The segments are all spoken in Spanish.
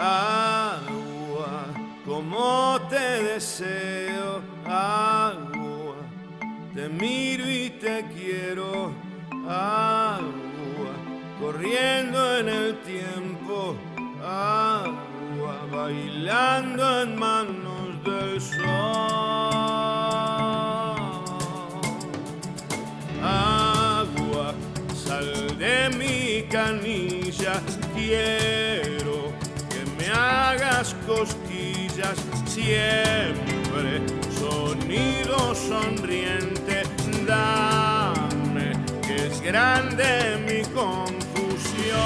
agua, como te deseo, agua, te miro y te quiero, agua, corriendo en el tiempo, agua, bailando en manos cosquillas siempre, sonido sonriente, dame que es grande mi confusión.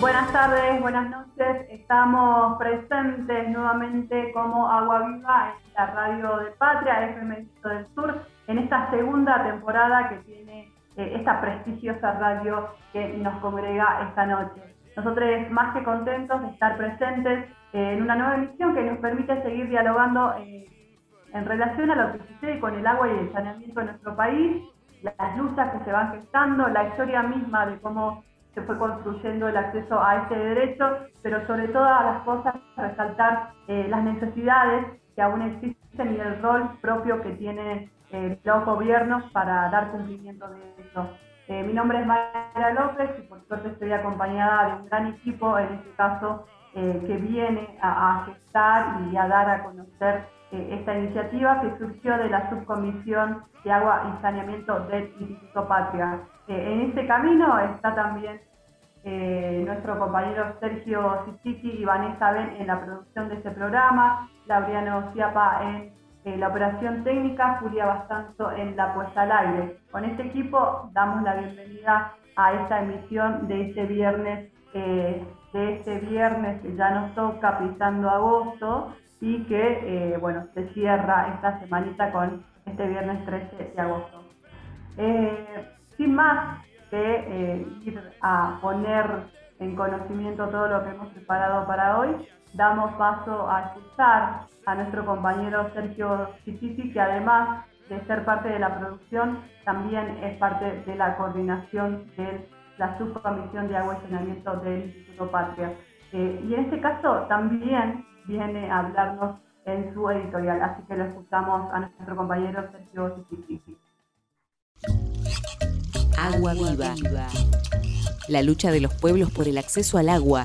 Buenas tardes, buenas noches. Estamos presentes nuevamente como Agua Viva en la radio de Patria, FM del Sur, en esta segunda temporada que tiene eh, esta prestigiosa radio que nos congrega esta noche. Nosotros más que contentos de estar presentes eh, en una nueva emisión que nos permite seguir dialogando eh, en relación a lo que sucede con el agua y el saneamiento en nuestro país, las luchas que se van gestando, la historia misma de cómo se fue construyendo el acceso a este derecho, pero sobre todas las cosas resaltar eh, las necesidades que aún existen y el rol propio que tienen eh, los gobiernos para dar cumplimiento de esto. Eh, mi nombre es Mayra López y por suerte estoy acompañada de un gran equipo, en este caso, que viene a, a, gestar y a dar a conocer esta iniciativa que surgió de la subcomisión de agua y saneamiento del Instituto Patria. en este camino está también eh, nuestro compañero Sergio Sisichi y Vanessa Ben en la producción de este programa, Laureano Ciapa en la operación técnica, Julia Bastanzo en la puesta al aire. Con este equipo damos la bienvenida a esta emisión de este viernes, eh, de este viernes que ya nos toca pisando agosto y que eh, bueno, se cierra esta semanita con este viernes 13 de agosto. sin más, que eh, ir a poner en conocimiento todo lo que hemos preparado para hoy, damos paso a escuchar a nuestro compañero Sergio Chichichi, que además de ser parte de la producción, también es parte de la coordinación de la subcomisión de agua y saneamiento del Instituto Patria. Eh, y en este caso también viene a hablarnos en su editorial, así que lo escuchamos a nuestro compañero Sergio Chichichi. Agua viva. La lucha de los pueblos por el acceso al agua.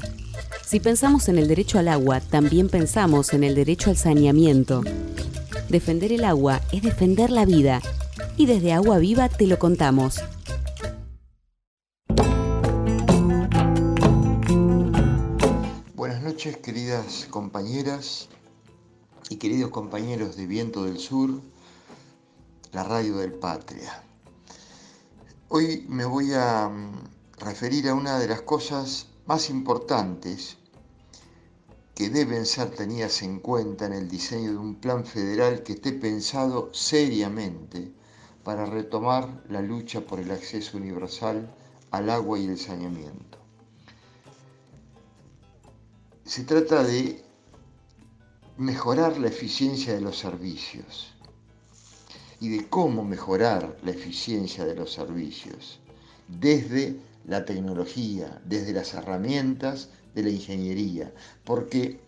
Si pensamos en el derecho al agua, también pensamos en el derecho al saneamiento. Defender el agua es defender la vida. Y desde Agua Viva te lo contamos. Buenas noches, queridas compañeras y queridos compañeros de Viento del Sur, la radio del Patria. Hoy me voy a mm, referir a una de las cosas más importantes que deben ser tenidas en cuenta en el diseño de un plan federal que esté pensado seriamente para retomar la lucha por el acceso universal al agua y el saneamiento. Se trata de mejorar la eficiencia de los servicios, y de cómo mejorar la eficiencia de los servicios desde la tecnología, desde las herramientas de la ingeniería, porque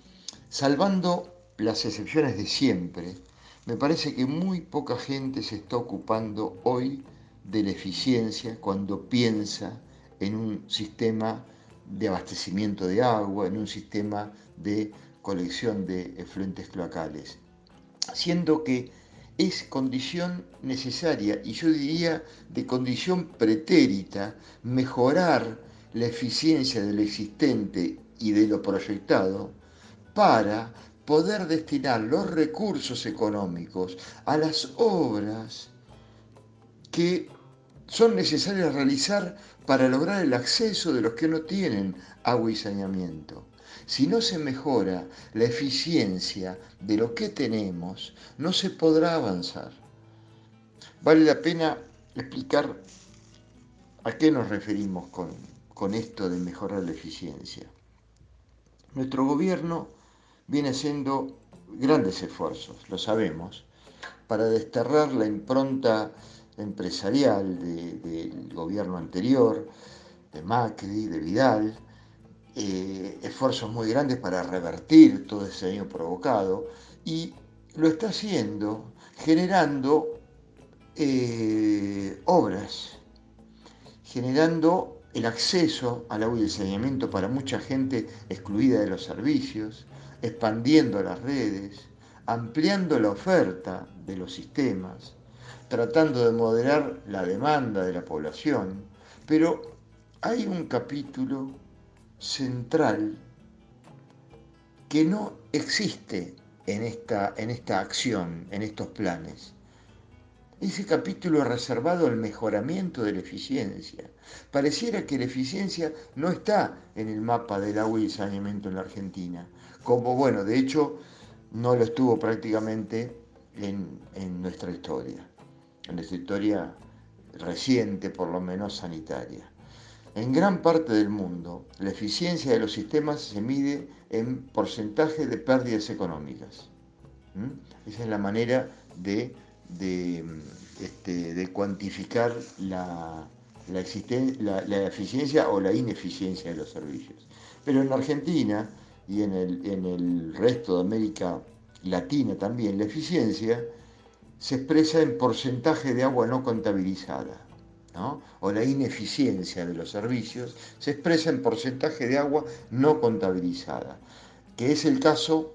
salvando las excepciones de siempre, me parece que muy poca gente se está ocupando hoy de la eficiencia cuando piensa en un sistema de abastecimiento de agua, en un sistema de colección de efluentes cloacales. Siendo que es condición necesaria y yo diría de condición pretérita mejorar la eficiencia de lo existente y de lo proyectado para poder destinar los recursos económicos a las obras que son necesarias realizar para lograr el acceso de los que no tienen agua y saneamiento. Si no se mejora la eficiencia de lo que tenemos, no se podrá avanzar. Vale la pena explicar a qué nos referimos con, con esto de mejorar la eficiencia. Nuestro gobierno viene haciendo grandes esfuerzos, lo sabemos, para desterrar la impronta empresarial del gobierno anterior, de Macri, de Vidal, eh, esfuerzos muy grandes para revertir todo ese daño provocado y lo está haciendo generando eh, obras, generando el acceso al agua y el saneamiento para mucha gente excluida de los servicios, expandiendo las redes, ampliando la oferta de los sistemas, tratando de moderar la demanda de la población, pero hay un capítulo central que no existe en esta, en esta acción, en estos planes. Ese capítulo es reservado al mejoramiento de la eficiencia. Pareciera que la eficiencia no está en el mapa del agua y saneamiento en la Argentina, como bueno, de hecho no lo estuvo prácticamente en, en nuestra historia, en nuestra historia reciente por lo menos sanitaria. En gran parte del mundo, la eficiencia de los sistemas se mide en porcentaje de pérdidas económicas. Esa es la manera de, de, este, cuantificar la, la, eficiencia o la ineficiencia de los servicios. Pero en Argentina y en el, en el resto de América Latina también, la eficiencia se expresa en porcentaje de agua no contabilizada o la ineficiencia de los servicios, se expresa en porcentaje de agua no contabilizada, que es el caso,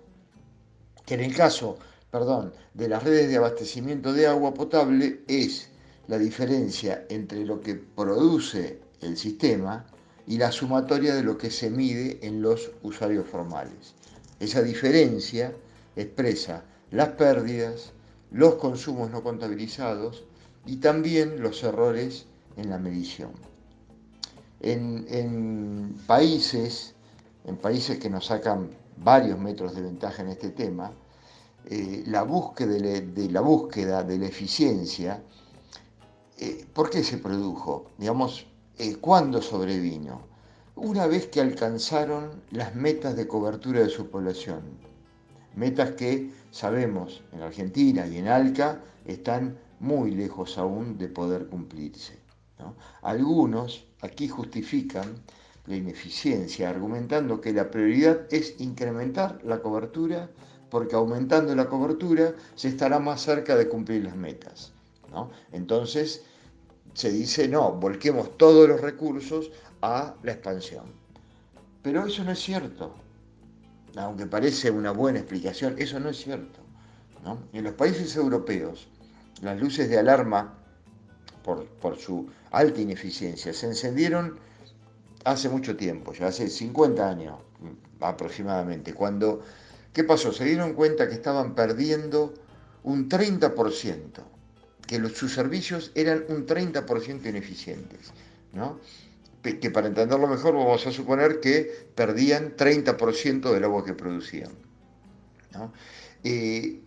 que en el caso, perdón, de las redes de abastecimiento de agua potable es la diferencia entre lo que produce el sistema y la sumatoria de lo que se mide en los usuarios formales. Esa diferencia expresa las pérdidas, los consumos no contabilizados y también los errores en la medición. En, países, en países que nos sacan varios metros de ventaja en este tema, eh, la, búsqueda de, la, búsqueda de la eficiencia, eh, ¿por qué se produjo? Digamos, eh, ¿cuándo sobrevino? Una vez que alcanzaron las metas de cobertura de su población, metas que sabemos en Argentina y en ALCA están muy lejos aún de poder cumplirse. Algunos aquí justifican la ineficiencia argumentando que la prioridad es incrementar la cobertura porque aumentando la cobertura se estará más cerca de cumplir las metas. Entonces se dice, no, volquemos todos los recursos a la expansión. Pero eso no es cierto. Aunque parece una buena explicación, eso no es cierto. En los países europeos, las luces de alarma por, su alta ineficiencia se encendieron hace mucho tiempo, ya hace 50 años aproximadamente, cuando, ¿qué pasó? Se dieron cuenta que estaban perdiendo un 30%, que sus servicios eran un 30% ineficientes, ¿no? que para entenderlo mejor vamos a suponer que perdían 30% del agua que producían. Eh,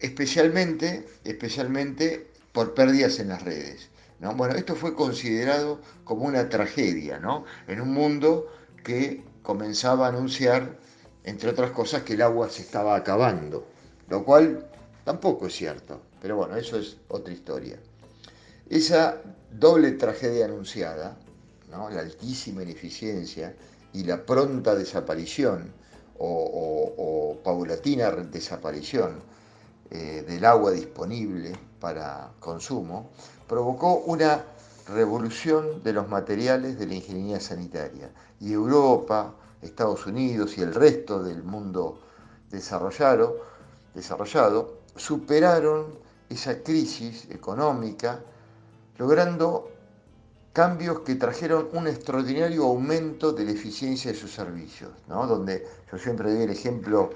especialmente, especialmente por pérdidas en las redes. ¿no? Bueno, esto fue considerado como una tragedia, ¿no? En un mundo que comenzaba a anunciar, entre otras cosas, que el agua se estaba acabando, lo cual tampoco es cierto, pero bueno, eso es otra historia. Esa doble tragedia anunciada, la altísima ineficiencia y la pronta desaparición o, paulatina desaparición eh, del agua disponible para consumo, provocó una revolución de los materiales de la ingeniería sanitaria. Y Europa, Estados Unidos y el resto del mundo desarrollado, superaron esa crisis económica, logrando cambios que trajeron un extraordinario aumento de la eficiencia de sus servicios, ¿no? donde yo siempre doy el ejemplo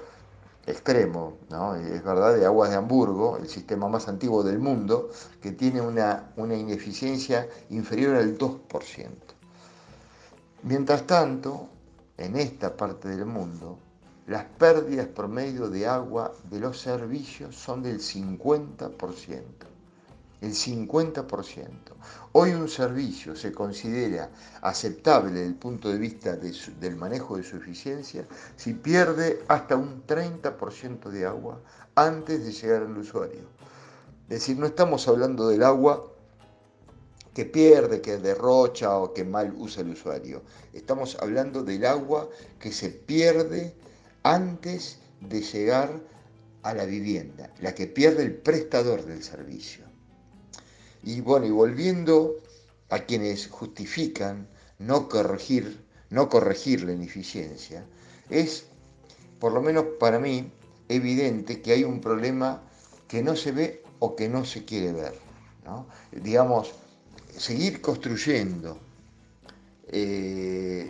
extremo, ¿no? es verdad, de Aguas de Hamburgo, el sistema más antiguo del mundo, que tiene una, una ineficiencia inferior al 2%. Mientras tanto, en esta parte del mundo, las pérdidas promedio de agua de los servicios son del 50%. el 50%. Hoy un servicio se considera aceptable desde el punto de vista del manejo de su eficiencia si pierde hasta un 30% de agua antes de llegar al usuario. Es decir, no estamos hablando del agua que pierde, que derrocha o que mal usa el usuario. Estamos hablando del agua que se pierde antes de llegar a la vivienda, la que pierde el prestador del servicio. Y bueno, y volviendo a quienes justifican no corregir, no corregir la ineficiencia, es, por lo menos para mí, evidente que hay un problema que no se ve o que no se quiere ver. Digamos, seguir construyendo eh,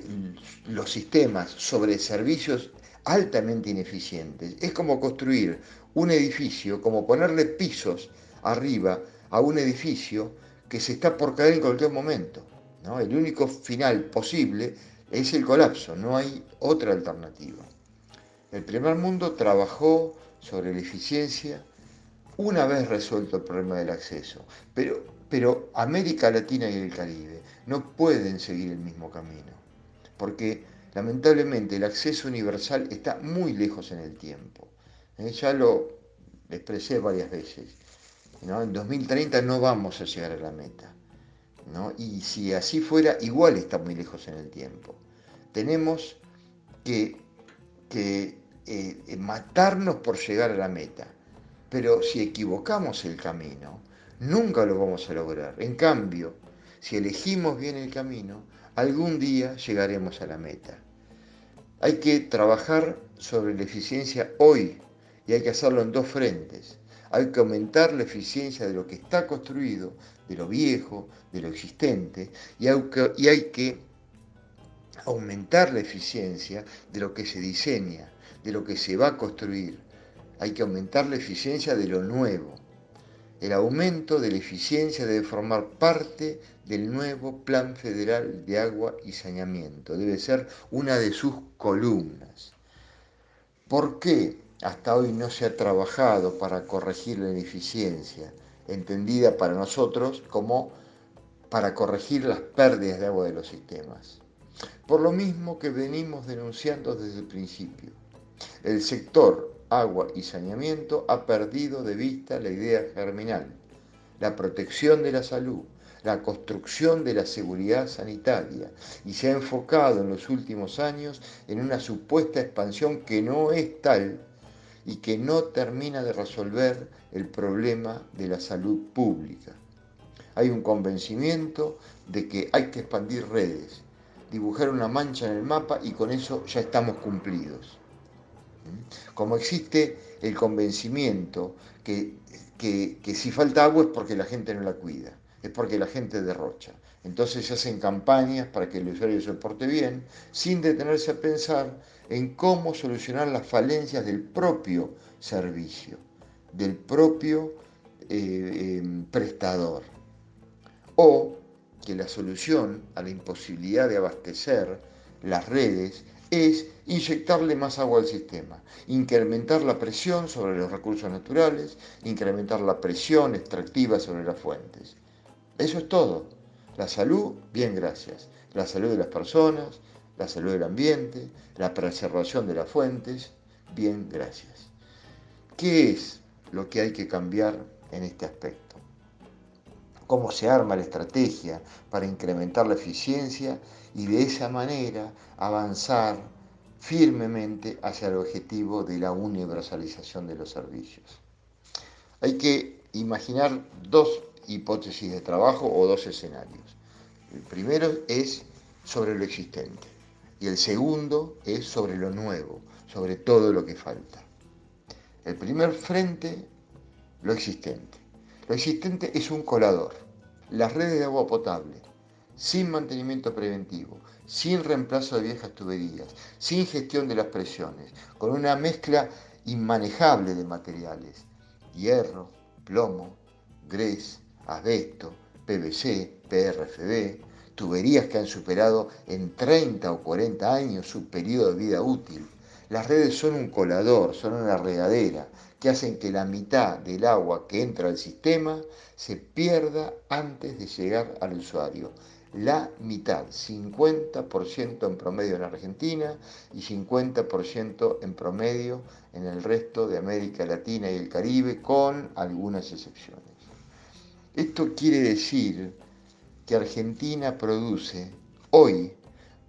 los sistemas sobre servicios altamente ineficientes es como construir un edificio, como ponerle pisos arriba a un edificio que se está por caer en cualquier momento. ¿no? El único final posible es el colapso, no hay otra alternativa. El primer mundo trabajó sobre la eficiencia una vez resuelto el problema del acceso, pero, pero América Latina y el Caribe no pueden seguir el mismo camino, porque lamentablemente el acceso universal está muy lejos en el tiempo. ¿eh? Ya lo expresé varias veces. En 2030 no vamos a llegar a la meta. Y si así fuera, igual está muy lejos en el tiempo. Tenemos que, eh, matarnos por llegar a la meta. Pero si equivocamos el camino, nunca lo vamos a lograr. En cambio, si elegimos bien el camino, algún día llegaremos a la meta. Hay que trabajar sobre la eficiencia hoy y hay que hacerlo en dos frentes hay que aumentar la eficiencia de lo que está construido, de lo viejo, de lo existente, y hay que, aumentar la eficiencia de lo que se diseña, de lo que se va a construir. Hay que aumentar la eficiencia de lo nuevo. El aumento de la eficiencia debe formar parte del nuevo Plan Federal de Agua y Saneamiento. Debe ser una de sus columnas. ¿Por qué? hasta hoy no se ha trabajado para corregir la ineficiencia, entendida para nosotros como para corregir las pérdidas de agua de los sistemas. Por lo mismo que venimos denunciando desde el principio, el sector agua y saneamiento ha perdido de vista la idea germinal, la protección de la salud, la construcción de la seguridad sanitaria y se ha enfocado en los últimos años en una supuesta expansión que no es tal y que no termina de resolver el problema de la salud pública. Hay un convencimiento de que hay que expandir redes, dibujar una mancha en el mapa y con eso ya estamos cumplidos. ¿Mm? Como existe el convencimiento que, que, si falta agua es porque la gente no la cuida, es porque la gente derrocha. Entonces se hacen campañas para que el usuario se porte bien, sin detenerse a pensar en cómo solucionar las falencias del propio servicio, del propio eh, em, prestador. O que la solución a la imposibilidad de abastecer las redes es inyectarle más agua al sistema, incrementar la presión sobre los recursos naturales, incrementar la presión extractiva sobre las fuentes. Eso es todo. La salud, bien, gracias. La salud de las personas, la salud del ambiente, la preservación de las fuentes, bien, gracias. ¿Qué es lo que hay que cambiar en este aspecto? ¿Cómo se arma la estrategia para incrementar la eficiencia y de esa manera avanzar firmemente hacia el objetivo de la universalización de los servicios? Hay que imaginar dos hipótesis de trabajo o dos escenarios. El primero es sobre lo existente y el segundo es sobre lo nuevo, sobre todo lo que falta. El primer frente, lo existente. Lo existente es un colador, las redes de agua potable, sin mantenimiento preventivo, sin reemplazo de viejas tuberías, sin gestión de las presiones, con una mezcla inmanejable de materiales, hierro, plomo, grés, asbesto, PVC, PRFB, tuberías que han superado en 30 o 40 años su periodo de vida útil, Las redes son un colador, son una regadera que hacen que la mitad del agua que entra al sistema se pierda antes de llegar al usuario. La mitad, 50% en promedio en Argentina y 50% en promedio en el resto de América Latina y el Caribe, con algunas excepciones. Esto quiere decir que Argentina produce hoy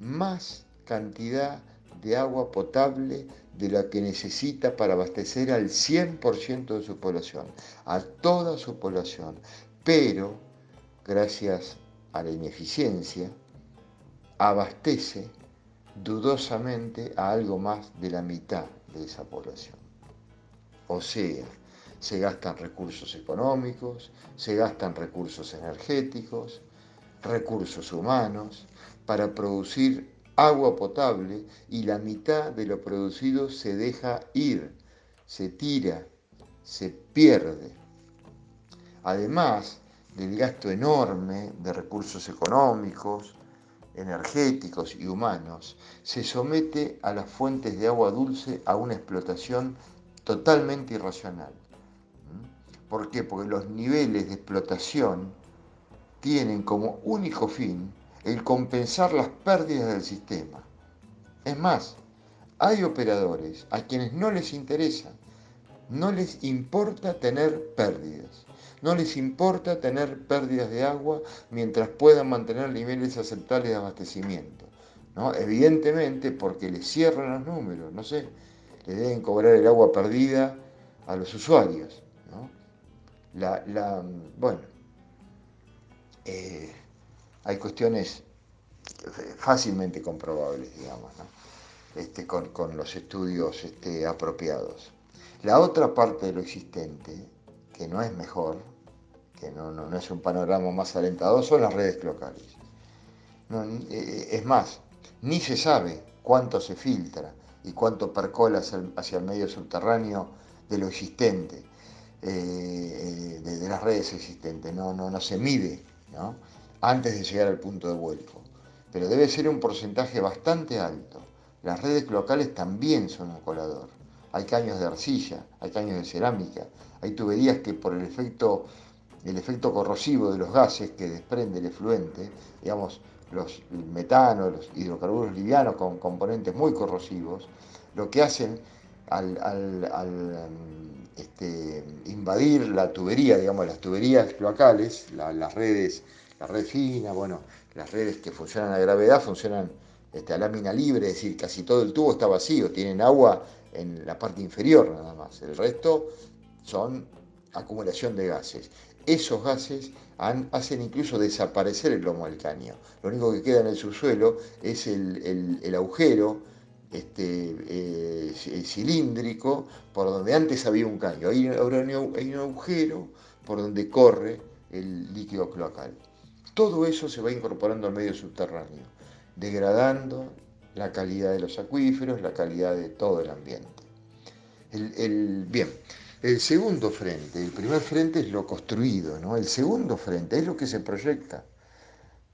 más cantidad de agua potable de la que necesita para abastecer al 100% de su población, a toda su población, pero gracias a la ineficiencia, abastece dudosamente a algo más de la mitad de esa población. O sea, se gastan recursos económicos, se gastan recursos energéticos, recursos humanos, para producir agua potable y la mitad de lo producido se deja ir, se tira, se pierde. Además del gasto enorme de recursos económicos, energéticos y humanos, se somete a las fuentes de agua dulce a una explotación totalmente irracional. ¿Por qué? Porque los niveles de explotación tienen como único fin el compensar las pérdidas del sistema. Es más, hay operadores a quienes no les interesa, no les importa tener pérdidas, no les importa tener pérdidas de agua mientras puedan mantener niveles aceptables de abastecimiento. ¿no? Evidentemente porque les cierran los números, no sé, le deben cobrar el agua perdida a los usuarios la, bueno, eh, hay cuestiones fácilmente comprobables, digamos, este, con, los estudios este, apropiados. La otra parte de lo existente, que no es mejor, que no, no, es un panorama más alentador, son las redes locales. Eh, es más, ni se sabe cuánto se filtra y cuánto percola hacia el medio subterráneo de lo existente eh, de, las redes existentes, no, no, no se mide antes de llegar al punto de vuelco. Pero debe ser un porcentaje bastante alto. Las redes locales también son un colador. Hay caños de arcilla, hay caños de cerámica, hay tuberías que por el efecto, el efecto corrosivo de los gases que desprende el efluente, digamos, los el metano, los hidrocarburos livianos con componentes muy corrosivos, lo que hacen al, al este, invadir la tubería, digamos, las tuberías cloacales, las redes, la red fina, bueno, las redes que funcionan a gravedad funcionan este, a lámina libre, es decir, casi todo el tubo está vacío, tienen agua en la parte inferior nada más, el resto son acumulación de gases. Esos gases hacen incluso desaparecer el lomo del caño. Lo único que queda en el subsuelo es el agujero este, eh, cilíndrico por donde antes había un caño. Ahí ahora hay un agujero por donde corre el líquido cloacal. Todo eso se va incorporando al medio subterráneo, degradando la calidad de los acuíferos, la calidad de todo el ambiente. El, bien, el segundo frente, el primer frente es lo construido, ¿no? el segundo frente es lo que se proyecta,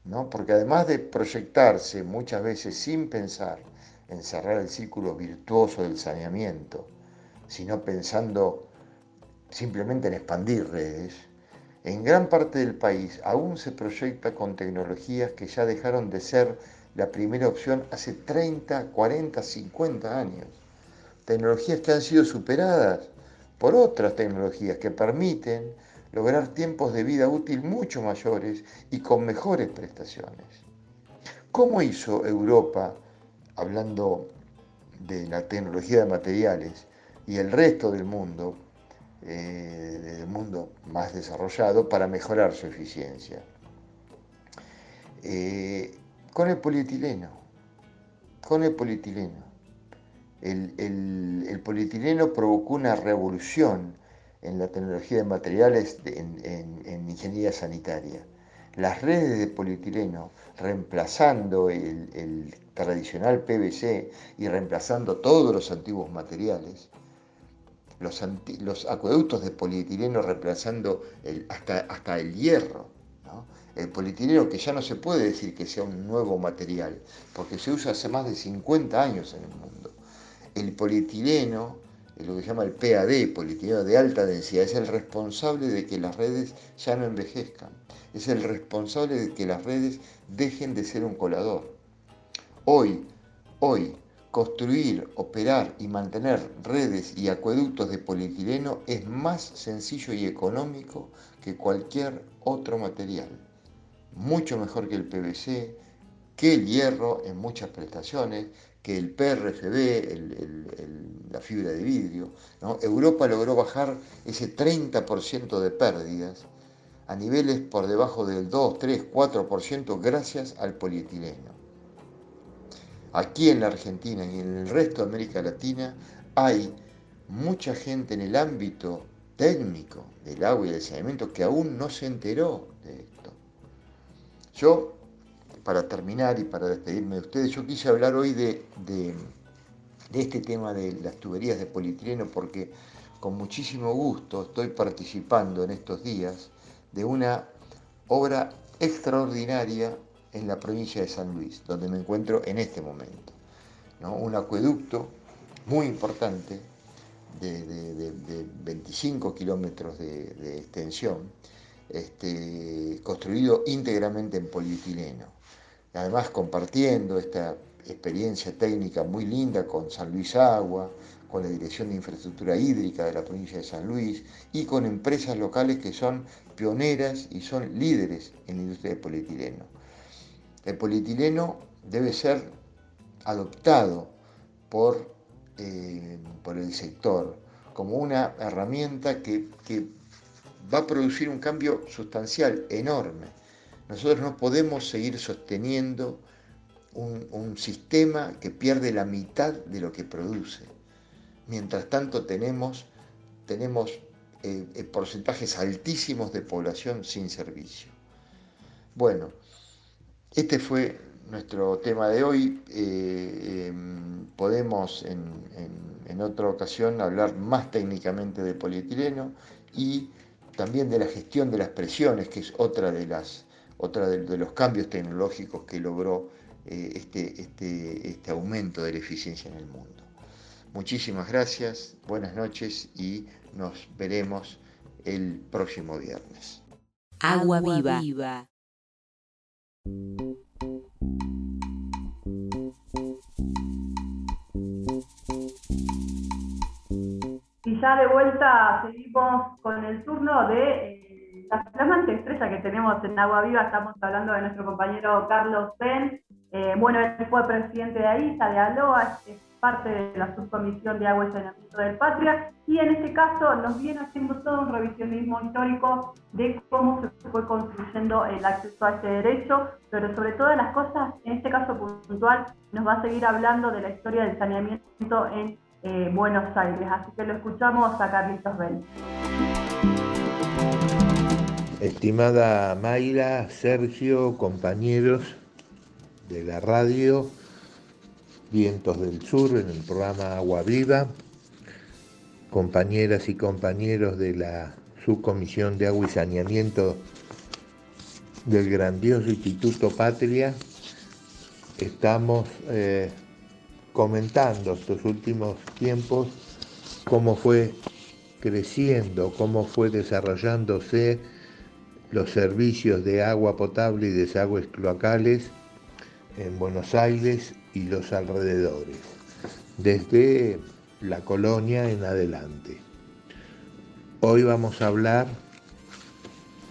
¿no? porque además de proyectarse muchas veces sin pensar, en cerrar el círculo virtuoso del saneamiento, sino pensando simplemente en expandir redes, en gran parte del país aún se proyecta con tecnologías que ya dejaron de ser la primera opción hace 30, 40, 50 años. Tecnologías que han sido superadas por otras tecnologías que permiten lograr tiempos de vida útil mucho mayores y con mejores prestaciones. ¿Cómo hizo Europa hablando de la tecnología de materiales y el resto del mundo, eh, del mundo más desarrollado, para mejorar su eficiencia. Eh, con el polietileno, con el polietileno. El, polietileno provocó una revolución en la tecnología de materiales en ingeniería sanitaria las redes de polietileno, reemplazando el, tradicional PVC y reemplazando todos los antiguos materiales, los, acueductos de polietileno reemplazando hasta, hasta el hierro, el polietileno que ya no se puede decir que sea un nuevo material, porque se usa hace más de 50 años en el mundo. El polietileno, lo que se llama el PAD, polietileno de alta densidad, es el responsable de que las redes ya no envejezcan, es el responsable de que las redes dejen de ser un colador. Hoy, hoy, construir, operar y mantener redes y acueductos de polietileno es más sencillo y económico que cualquier otro material. Mucho mejor que el PVC, que el hierro en muchas prestaciones, que el PRFB, la fibra de vidrio. Europa logró bajar ese 30% de pérdidas a niveles por debajo del 2, 3, 4% gracias al polietileno. Aquí en la Argentina y en el resto de América Latina hay mucha gente en el ámbito técnico del agua y del saneamiento que aún no se enteró de esto. Yo, para terminar y para despedirme de ustedes, yo quise hablar hoy de, este tema de las tuberías de polietileno porque con muchísimo gusto estoy participando en estos días de una obra extraordinaria en la provincia de San Luis, donde me encuentro en este momento. Un acueducto muy importante de, 25 kilómetros de, extensión, este, construido íntegramente en polietileno. Además compartiendo esta experiencia técnica muy linda con San Luis Agua, con la Dirección de Infraestructura Hídrica de la provincia de San Luis y con empresas locales que son pioneras y son líderes en la industria del polietileno. El polietileno debe ser adoptado por, eh, por el sector como una herramienta que, va a producir un cambio sustancial, enorme. Nosotros no podemos seguir sosteniendo un, sistema que pierde la mitad de lo que produce. Mientras tanto tenemos, tenemos eh, eh, porcentajes altísimos de población sin servicio. Bueno, este fue nuestro tema de hoy. Eh, em, podemos en, otra ocasión hablar más técnicamente de polietileno y también de la gestión de las presiones, que es otra de, las, otra de, los cambios tecnológicos que logró eh, este, este, este aumento de la eficiencia en el mundo. Muchísimas gracias, buenas noches y nos veremos el próximo viernes. Agua viva. Y ya de vuelta seguimos con el turno de eh, la flamante estrella que tenemos en Agua Viva. Estamos hablando de nuestro compañero Carlos Ben. Eh, bueno, él fue presidente de AISA, de ALOA, es parte de la subcomisión de agua y saneamiento del Patria, y en este caso nos viene haciendo todo un revisionismo histórico de cómo se fue construyendo el acceso a este derecho, pero sobre todas las cosas, en este caso puntual, nos va a seguir hablando de la historia del saneamiento en eh, Buenos Aires. Así que lo escuchamos a Carlitos Bell. Estimada Mayra, Sergio, compañeros de la radio, Vientos del Sur, en el programa Agua Viva, compañeras y compañeros de la Subcomisión de Agua y Saneamiento del grandioso Instituto Patria, estamos eh, comentando estos últimos tiempos cómo fue creciendo, cómo fue desarrollándose los servicios de agua potable y desagües cloacales en Buenos Aires y los alrededores, desde la colonia en adelante. Hoy vamos a hablar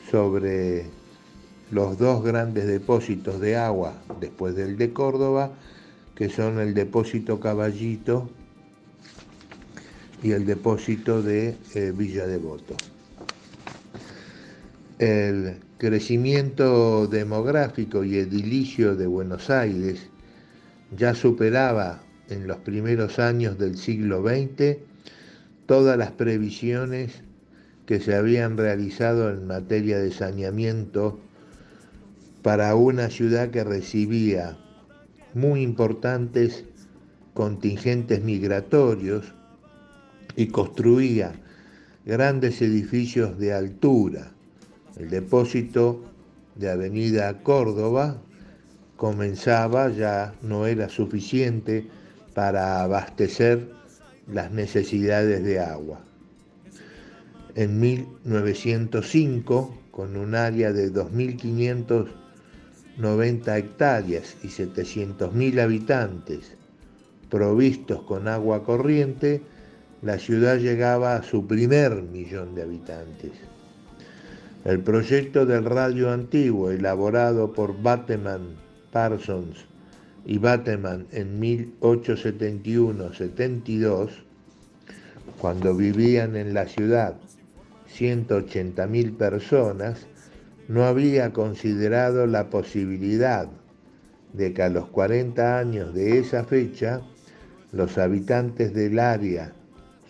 sobre los dos grandes depósitos de agua después del de Córdoba que son el depósito Caballito y el depósito de eh, Villa Devoto. El crecimiento demográfico y edilicio de Buenos Aires ya superaba en los primeros años del siglo XX todas las previsiones que se habían realizado en materia de saneamiento para una ciudad que recibía muy importantes contingentes migratorios y construía grandes edificios de altura. El depósito de Avenida Córdoba comenzaba, ya no era suficiente para abastecer las necesidades de agua. En 1905, con un área de 2.590 hectáreas y 700.000 habitantes, provistos con agua corriente, la ciudad llegaba a su primer millón de habitantes. El proyecto del radio antiguo, elaborado por Bateman Parsons y Bateman en 1871-72, cuando vivían en la ciudad 180.000 personas, no había considerado la posibilidad de que a los 40 años de esa fecha los habitantes del área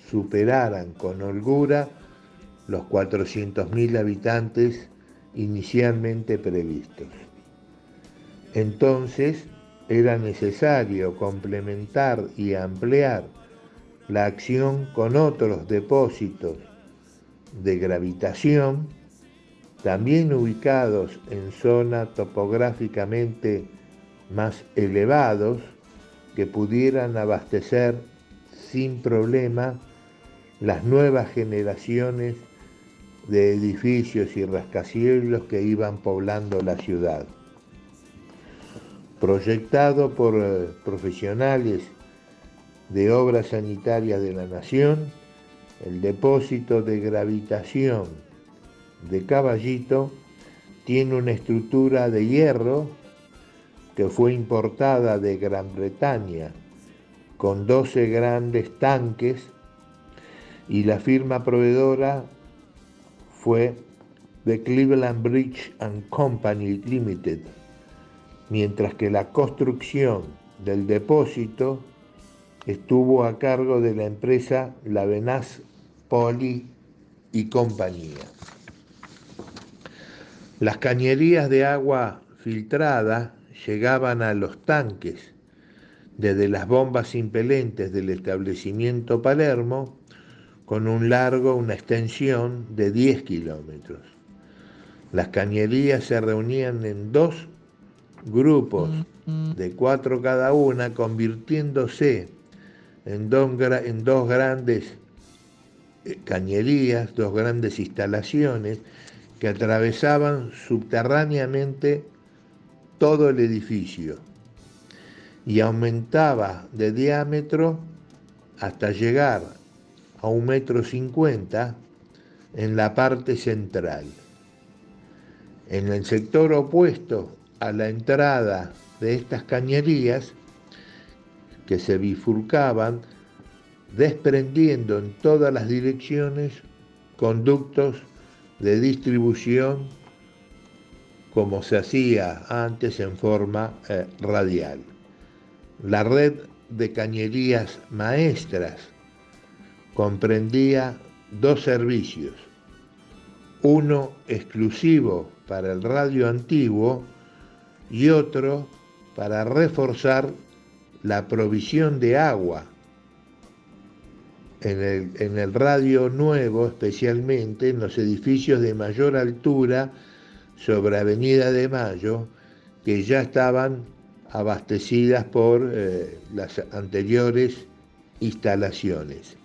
superaran con holgura los 400.000 habitantes inicialmente previstos. Entonces era necesario complementar y ampliar la acción con otros depósitos de gravitación, también ubicados en zonas topográficamente más elevados, que pudieran abastecer sin problema las nuevas generaciones de edificios y rascacielos que iban poblando la ciudad. Proyectado por eh, profesionales de obras sanitarias de la Nación, el depósito de gravitación de Caballito tiene una estructura de hierro que fue importada de Gran Bretaña con 12 grandes tanques y la firma proveedora fue The Cleveland Bridge and Company Limited, mientras que la construcción del depósito estuvo a cargo de la empresa Lavenas Poli y compañía. Las cañerías de agua filtrada llegaban a los tanques desde las bombas impelentes del establecimiento Palermo con un largo, una extensión de 10 kilómetros. Las cañerías se reunían en dos grupos de cuatro cada una, convirtiéndose en dos, en dos grandes eh, cañerías, dos grandes instalaciones que atravesaban subterráneamente todo el edificio y aumentaba de diámetro hasta llegar a un metro cincuenta en la parte central. En el sector opuesto a la entrada de estas cañerías, que se bifurcaban, desprendiendo en todas las direcciones conductos de distribución como se hacía antes en forma eh, radial. La red de cañerías maestras comprendía dos servicios, uno exclusivo para el radio antiguo y otro para reforzar la provisión de agua en el, en el, radio nuevo, especialmente en los edificios de mayor altura sobre Avenida de Mayo, que ya estaban abastecidas por eh, las anteriores instalaciones.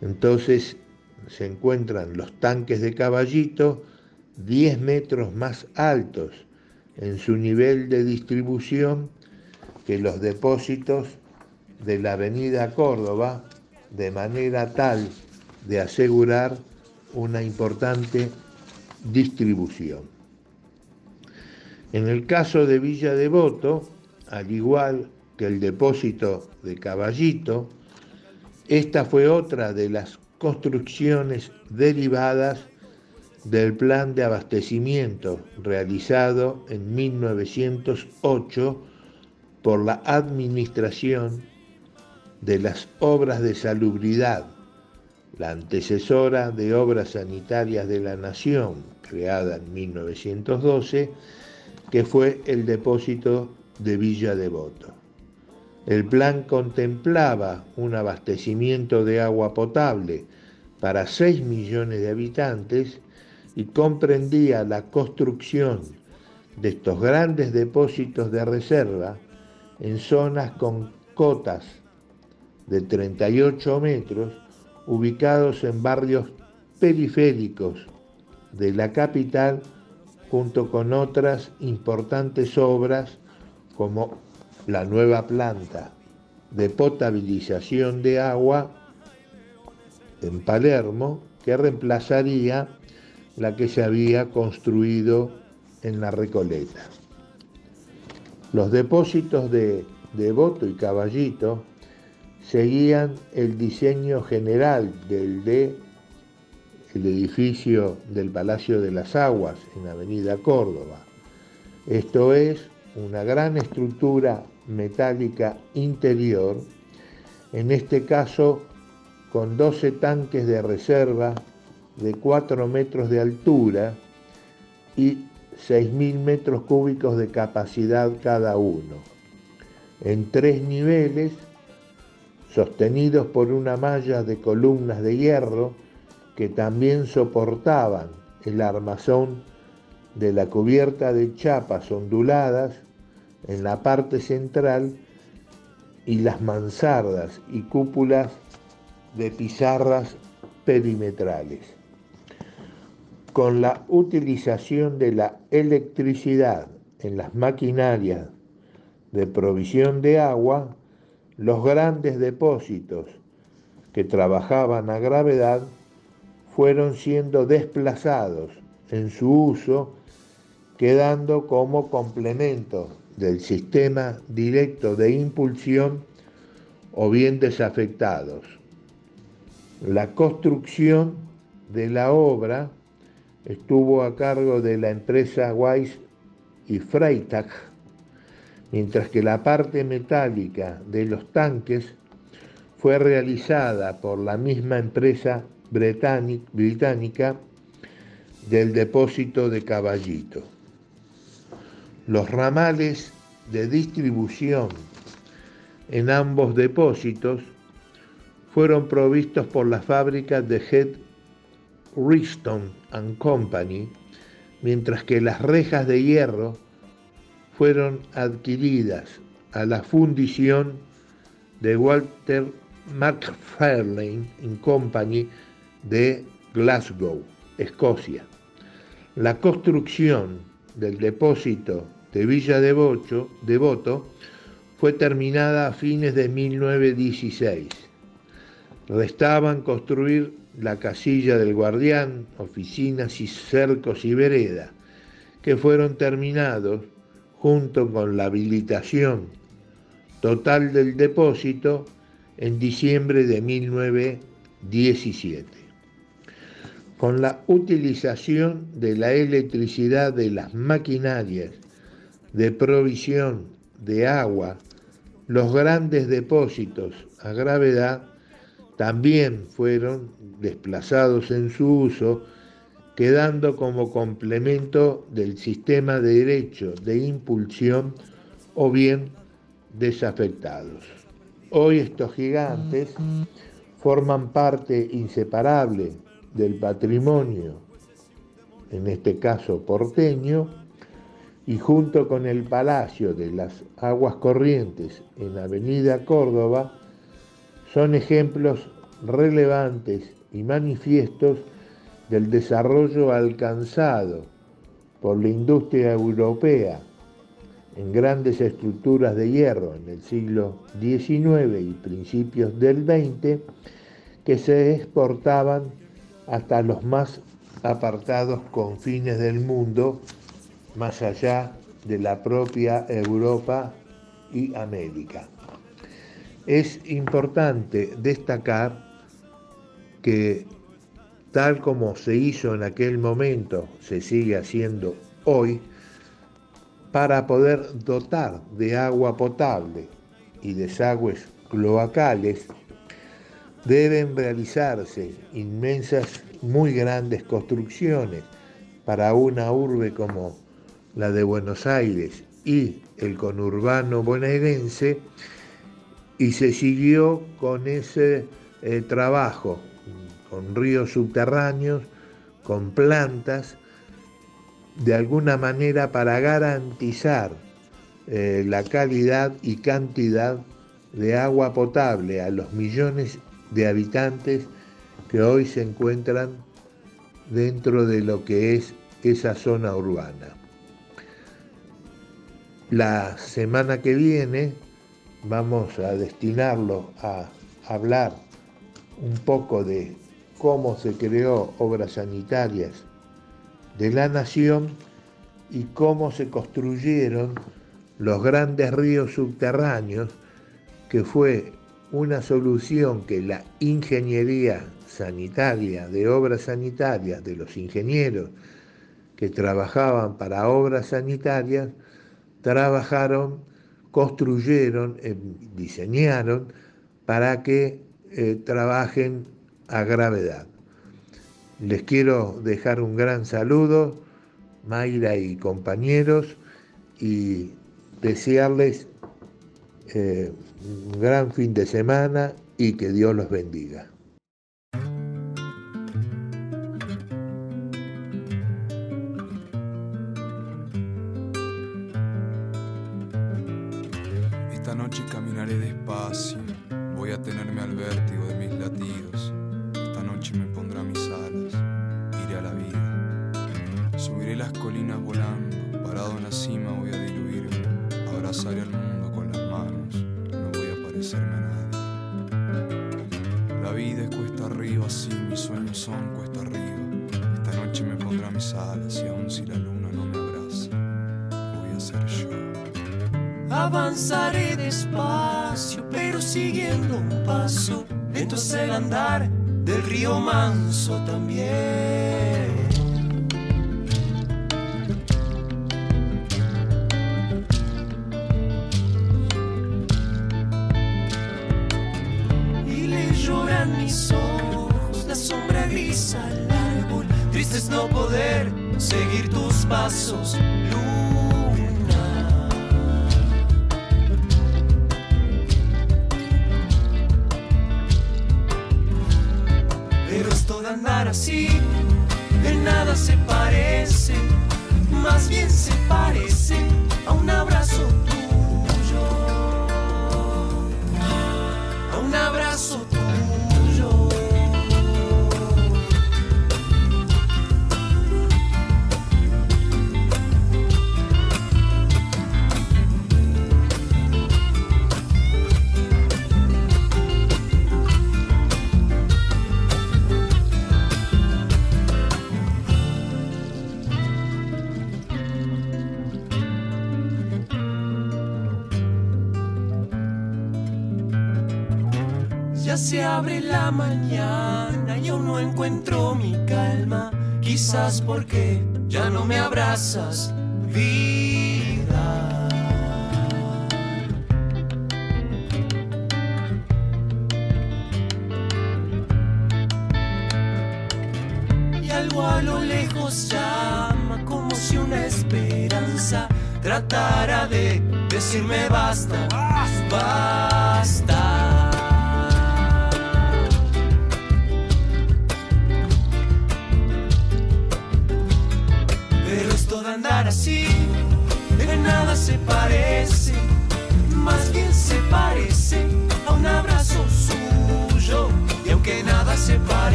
Entonces se encuentran los tanques de caballito 10 metros más altos en su nivel de distribución que los depósitos de la avenida Córdoba, de manera tal de asegurar una importante distribución. En el caso de Villa Devoto, al igual que el depósito de Caballito, esta fue otra de las construcciones derivadas del plan de abastecimiento realizado en 1908 por la Administración de las Obras de Salubridad, la antecesora de Obras Sanitarias de la Nación, creada en 1912, que fue el depósito de Villa Devoto. El plan contemplaba un abastecimiento de agua potable para 6 millones de habitantes y comprendía la construcción de estos grandes depósitos de reserva en zonas con cotas de 38 metros ubicados en barrios periféricos de la capital junto con otras importantes obras como la nueva planta de potabilización de agua en Palermo que reemplazaría la que se había construido en la Recoleta. Los depósitos de Devoto y Caballito seguían el diseño general del de el edificio del Palacio de las Aguas en Avenida Córdoba. Esto es una gran estructura metálica interior, en este caso con 12 tanques de reserva de 4 metros de altura y 6.000 metros cúbicos de capacidad cada uno, en tres niveles, sostenidos por una malla de columnas de hierro que también soportaban el armazón de la cubierta de chapas onduladas en la parte central y las mansardas y cúpulas de pizarras perimetrales. Con la utilización de la electricidad en las maquinarias de provisión de agua, los grandes depósitos que trabajaban a gravedad fueron siendo desplazados en su uso, quedando como complemento del sistema directo de impulsión o bien desafectados. La construcción de la obra estuvo a cargo de la empresa Weiss y Freitag, mientras que la parte metálica de los tanques fue realizada por la misma empresa británica del depósito de Caballito. Los ramales de distribución en ambos depósitos fueron provistos por la fábrica de Head Riston and Company, mientras que las rejas de hierro fueron adquiridas a la fundición de Walter McFarlane Company de Glasgow, Escocia. La construcción del depósito de Villa Devoto, Devoto fue terminada a fines de 1916. Restaban construir la casilla del guardián, oficinas y cercos y vereda, que fueron terminados junto con la habilitación total del depósito en diciembre de 1917 con la utilización de la electricidad de las maquinarias de provisión de agua, los grandes depósitos a gravedad también fueron desplazados en su uso, quedando como complemento del sistema de derecho de impulsión o bien desafectados. Hoy estos gigantes forman parte inseparable del patrimonio, en este caso porteño, y junto con el Palacio de las Aguas Corrientes en Avenida Córdoba, son ejemplos relevantes y manifiestos del desarrollo alcanzado por la industria europea en grandes estructuras de hierro en el siglo XIX y principios del XX que se exportaban hasta los más apartados confines del mundo, más allá de la propia Europa y América. Es importante destacar que tal como se hizo en aquel momento, se sigue haciendo hoy, para poder dotar de agua potable y desagües cloacales deben realizarse inmensas, muy grandes construcciones para una urbe como la de Buenos Aires y el conurbano bonaerense y se siguió con ese eh, trabajo, con ríos subterráneos, con plantas, de alguna manera para garantizar eh, la calidad y cantidad de agua potable a los millones de habitantes que hoy se encuentran dentro de lo que es esa zona urbana. La semana que viene vamos a destinarlo a hablar un poco de cómo se creó obras sanitarias de la nación y cómo se construyeron los grandes ríos subterráneos, que fue una solución que la ingeniería sanitaria, de obras sanitarias, de los ingenieros que trabajaban para obras sanitarias, trabajaron, construyeron, eh, diseñaron para que eh, trabajen a gravedad. Les quiero dejar un gran saludo, Mayra y compañeros, y desearles eh, un gran fin de semana y que Dios los bendiga. Así, en nada se parece, más bien se parece a un abrazo tuyo, a un abrazo tuyo. Abre la mañana y aún no encuentro mi calma. Quizás porque ya no me abrazas, vida. Y algo a lo lejos llama como si una esperanza tratara de decirme basta.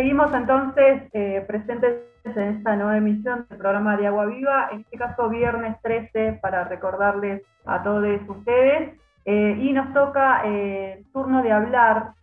Seguimos entonces eh, presentes en esta nueva emisión del programa de Agua Viva, en este caso viernes 13, para recordarles a todos ustedes. Eh, y nos toca eh, el turno de hablar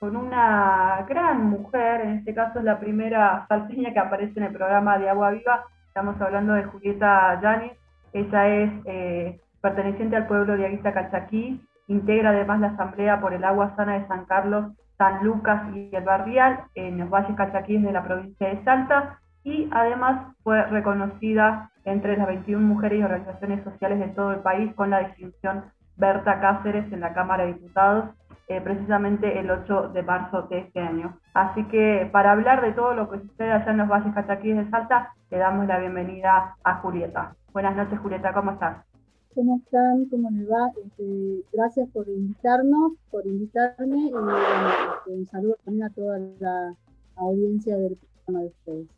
con una gran mujer, en este caso es la primera salteña que aparece en el programa de Agua Viva. Estamos hablando de Julieta Yanis. Ella es perteneciente al pueblo de Aguita Cachaquí, integra además la Asamblea por el Agua Sana de San Carlos San Lucas y el Barrial, en los valles cachaquíes de la provincia de Salta, y además fue reconocida entre las 21 mujeres y organizaciones sociales de todo el país con la distinción Berta Cáceres en la Cámara de Diputados, eh, precisamente el 8 de marzo de este año. Así que para hablar de todo lo que sucede allá en los valles cachaquíes de Salta, le damos la bienvenida a Julieta. Buenas noches, Julieta, ¿cómo estás? ¿Cómo están? ¿Cómo les va? Este, gracias por invitarnos, por invitarme y este, un saludo también a toda la audiencia del programa de ustedes.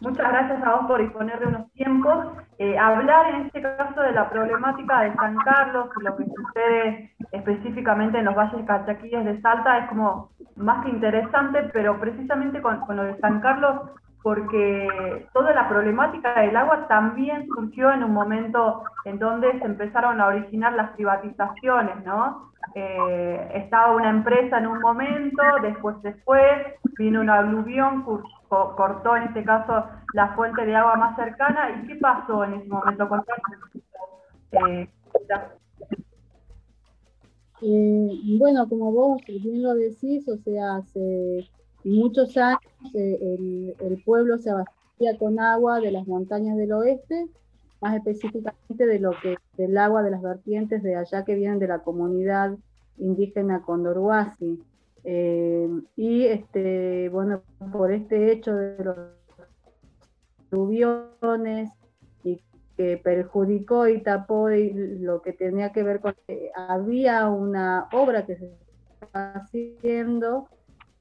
Muchas gracias a vos por disponer de unos tiempos. Eh, hablar en este caso de la problemática de San Carlos y lo que sucede específicamente en los valles cachaquíes de Salta es como más que interesante, pero precisamente con, con lo de San Carlos porque toda la problemática del agua también surgió en un momento en donde se empezaron a originar las privatizaciones, ¿no? Eh, estaba una empresa en un momento, después se fue, vino una aluvión, cortó en este caso la fuente de agua más cercana, ¿y qué pasó en ese momento? Eh, bueno, como vos bien lo decís, o sea, hace muchos años eh, el, pueblo se abastecía con agua de las montañas del oeste, más específicamente de lo que del agua de las vertientes de allá que vienen de la comunidad indígena Condorhuasi. Eh, y este, bueno, por este hecho de los lluviones y que perjudicó y tapó lo que tenía que ver con que había una obra que se estaba haciendo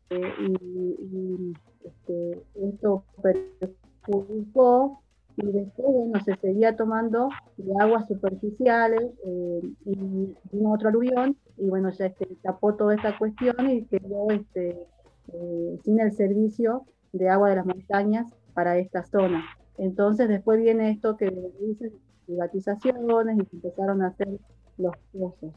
eh, y, este, esto perjudicó y después bueno, se seguía tomando de aguas superficiales eh, y vino otro aluvión y bueno, ya este, tapó toda esta cuestión y quedó este, eh, sin el servicio de agua de las montañas para esta zona. Entonces después viene esto que dice privatizaciones y se empezaron a hacer los pozos.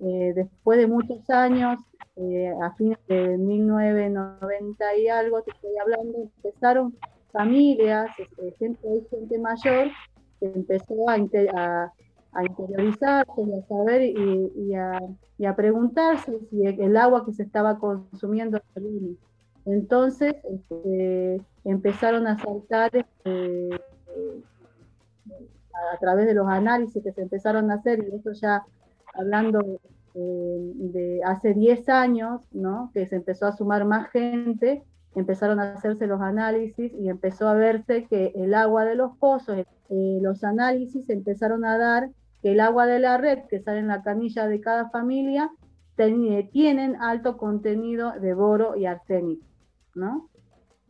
Eh, después de muchos años, eh, a fines de 1990 y algo, te estoy hablando, empezaron familias, este, gente, gente mayor, que empezó a, a, interiorizarse y a saber y, a, preguntarse si el agua que se estaba consumiendo Entonces este, empezaron a saltar este, a través de los análisis que se empezaron a hacer, y eso ya hablando eh, de hace 10 años, ¿no? que se empezó a sumar más gente, empezaron a hacerse los análisis y empezó a verse que el agua de los pozos, eh, los análisis empezaron a dar que el agua de la red que sale en la canilla de cada familia tienen alto contenido de boro y arsénico, ¿no?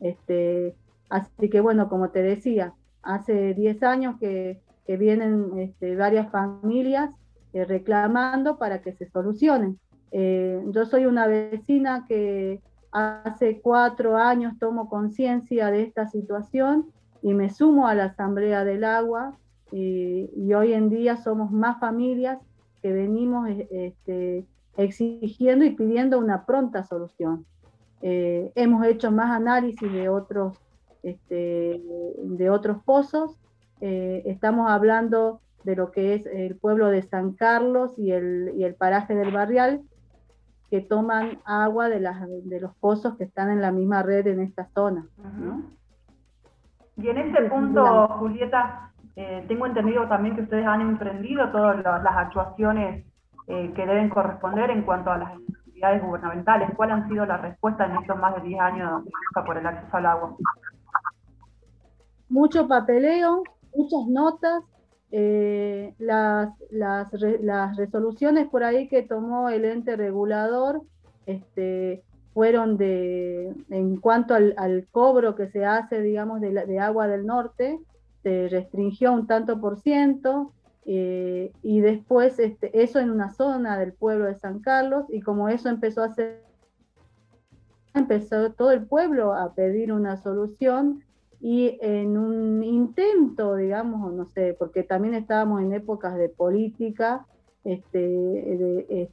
Este, así que bueno, como te decía, hace 10 años que, que vienen este, varias familias eh, reclamando para que se solucionen. Eh, yo soy una vecina que hace cuatro años tomo conciencia de esta situación y me sumo a la Asamblea del Agua y, hoy en día somos más familias que venimos eh, este, exigiendo y pidiendo una pronta solución. hemos hecho más análisis de otros, este, de otros pozos. estamos hablando de lo que es el pueblo de San Carlos y el, y el paraje del Barrial, que toman agua de, las, de los pozos que están en la misma red en esta zona. Y en ese punto, Julieta, eh, tengo entendido también que ustedes han emprendido todas las actuaciones eh, que deben corresponder en cuanto a las actividades gubernamentales. ¿Cuál han sido las respuestas en estos más de 10 años de lucha por el acceso al agua? Mucho papeleo, muchas notas, eh, las, resoluciones por ahí que tomó el ente regulador este, fueron de, en cuanto al, cobro que se hace, digamos, de, de, agua del norte, se restringió un tanto por ciento, eh, y después este, eso en una zona del pueblo de San Carlos, y como eso empezó a ser empezó todo el pueblo a pedir una solución y en un intento, digamos, no sé, porque también estábamos en épocas de política, este, de,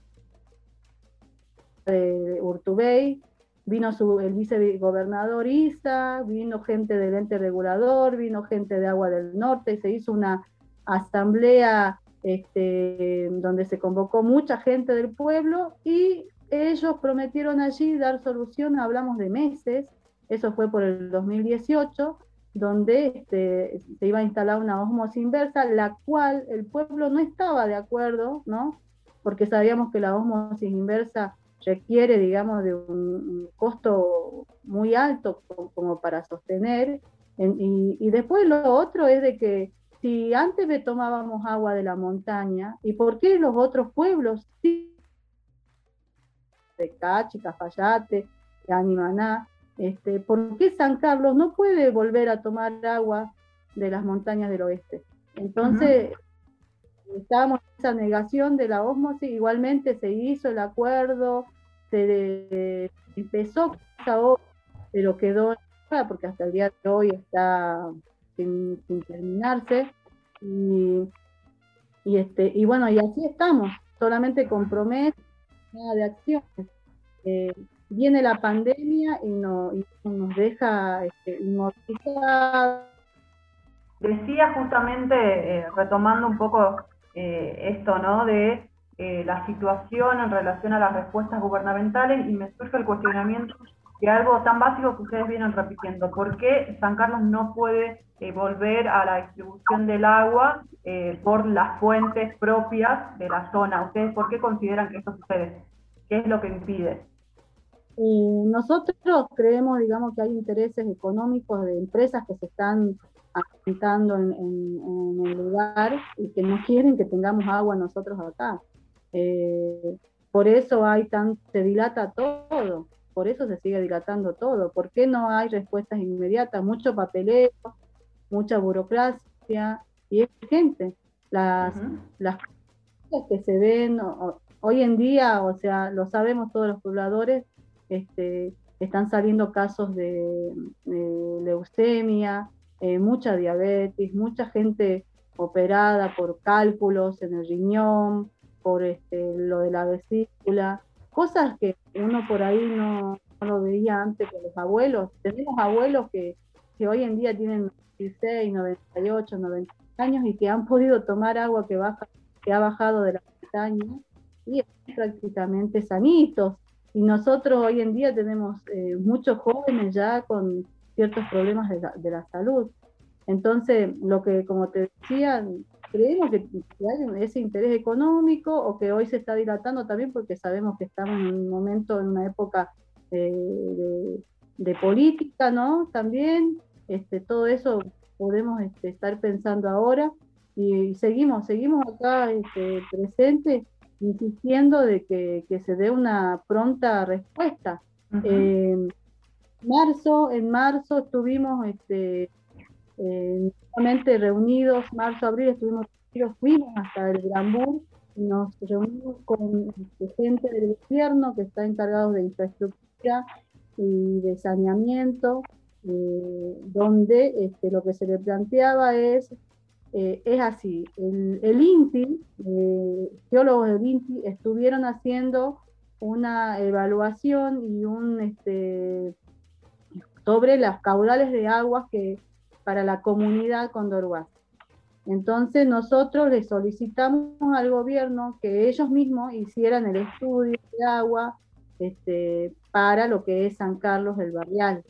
de Urtubey, vino su, el vicegobernador Isa, vino gente del ente regulador, vino gente de Agua del Norte, se hizo una asamblea este, donde se convocó mucha gente del pueblo y ellos prometieron allí dar solución, hablamos de meses, eso fue por el 2018, donde este, se iba a instalar una osmosis inversa, la cual el pueblo no estaba de acuerdo, ¿no? Porque sabíamos que la osmosis inversa requiere, digamos, de un, costo muy alto como, para sostener. y, y, después lo otro es de que si antes me tomábamos agua de la montaña, ¿y por qué los otros pueblos? De Cachi, Cafayate, Animaná, este, ¿por qué San Carlos no puede volver a tomar agua de las montañas del oeste? Entonces, estábamos en esa negación de la osmosis, igualmente se hizo el acuerdo, se empezó pero quedó porque hasta el día de hoy está sin, terminarse. Y, este, y bueno, y así estamos, solamente con promesas, nada de acciones. Eh, viene la pandemia y, no, nos deja este. Decía justamente, eh, retomando un poco eh, esto, ¿no? De eh, la situación en relación a las respuestas gubernamentales y me surge el cuestionamiento de algo tan básico que ustedes vienen repitiendo. ¿Por qué San Carlos no puede volver a la distribución del agua por las fuentes propias de la zona? ¿Ustedes por qué consideran que esto sucede? ¿Qué es lo que impide? Nosotros creemos, digamos, que hay intereses económicos de empresas que se están asentando en, el lugar y que no quieren que tengamos agua nosotros acá. Eh, por eso hay tan, se dilata todo, por eso se sigue dilatando todo. ¿Por qué no hay respuestas inmediatas? Mucho papeleo, mucha burocracia y es gente. Las, las cosas que se ven hoy en día, o sea, lo sabemos todos los pobladores, este, están saliendo casos de, leucemia, eh, mucha diabetes, mucha gente operada por cálculos en el riñón, por este, lo de la vesícula, cosas que uno por ahí no, lo veía antes con los abuelos. Tenemos abuelos que, hoy en día tienen 96, 98, 90 años y que han podido tomar agua que, baja, que ha bajado de la montaña y están prácticamente sanitos. Y nosotros hoy en día tenemos eh, muchos jóvenes ya con ciertos problemas de la, salud. Entonces, lo que, como te decía, creemos que, hay ese interés económico o que hoy se está dilatando también porque sabemos que estamos en un momento, en una época eh, de, política, ¿no? También, este, todo eso podemos este, estar pensando ahora y seguimos, seguimos acá este, presentes insistiendo de que, se dé una pronta respuesta. Eh, marzo, en marzo estuvimos este, eh, nuevamente reunidos, marzo, abril estuvimos fuimos hasta el Gran y nos reunimos con este, gente del gobierno que está encargado de infraestructura y de saneamiento, eh, donde este, lo que se le planteaba es eh, es así, el, INTI, eh, geólogos del INTI estuvieron haciendo una evaluación y un este, sobre las caudales de aguas que para la comunidad Condorhuas. Entonces nosotros le solicitamos al gobierno que ellos mismos hicieran el estudio de agua este, para lo que es San Carlos del Barrial.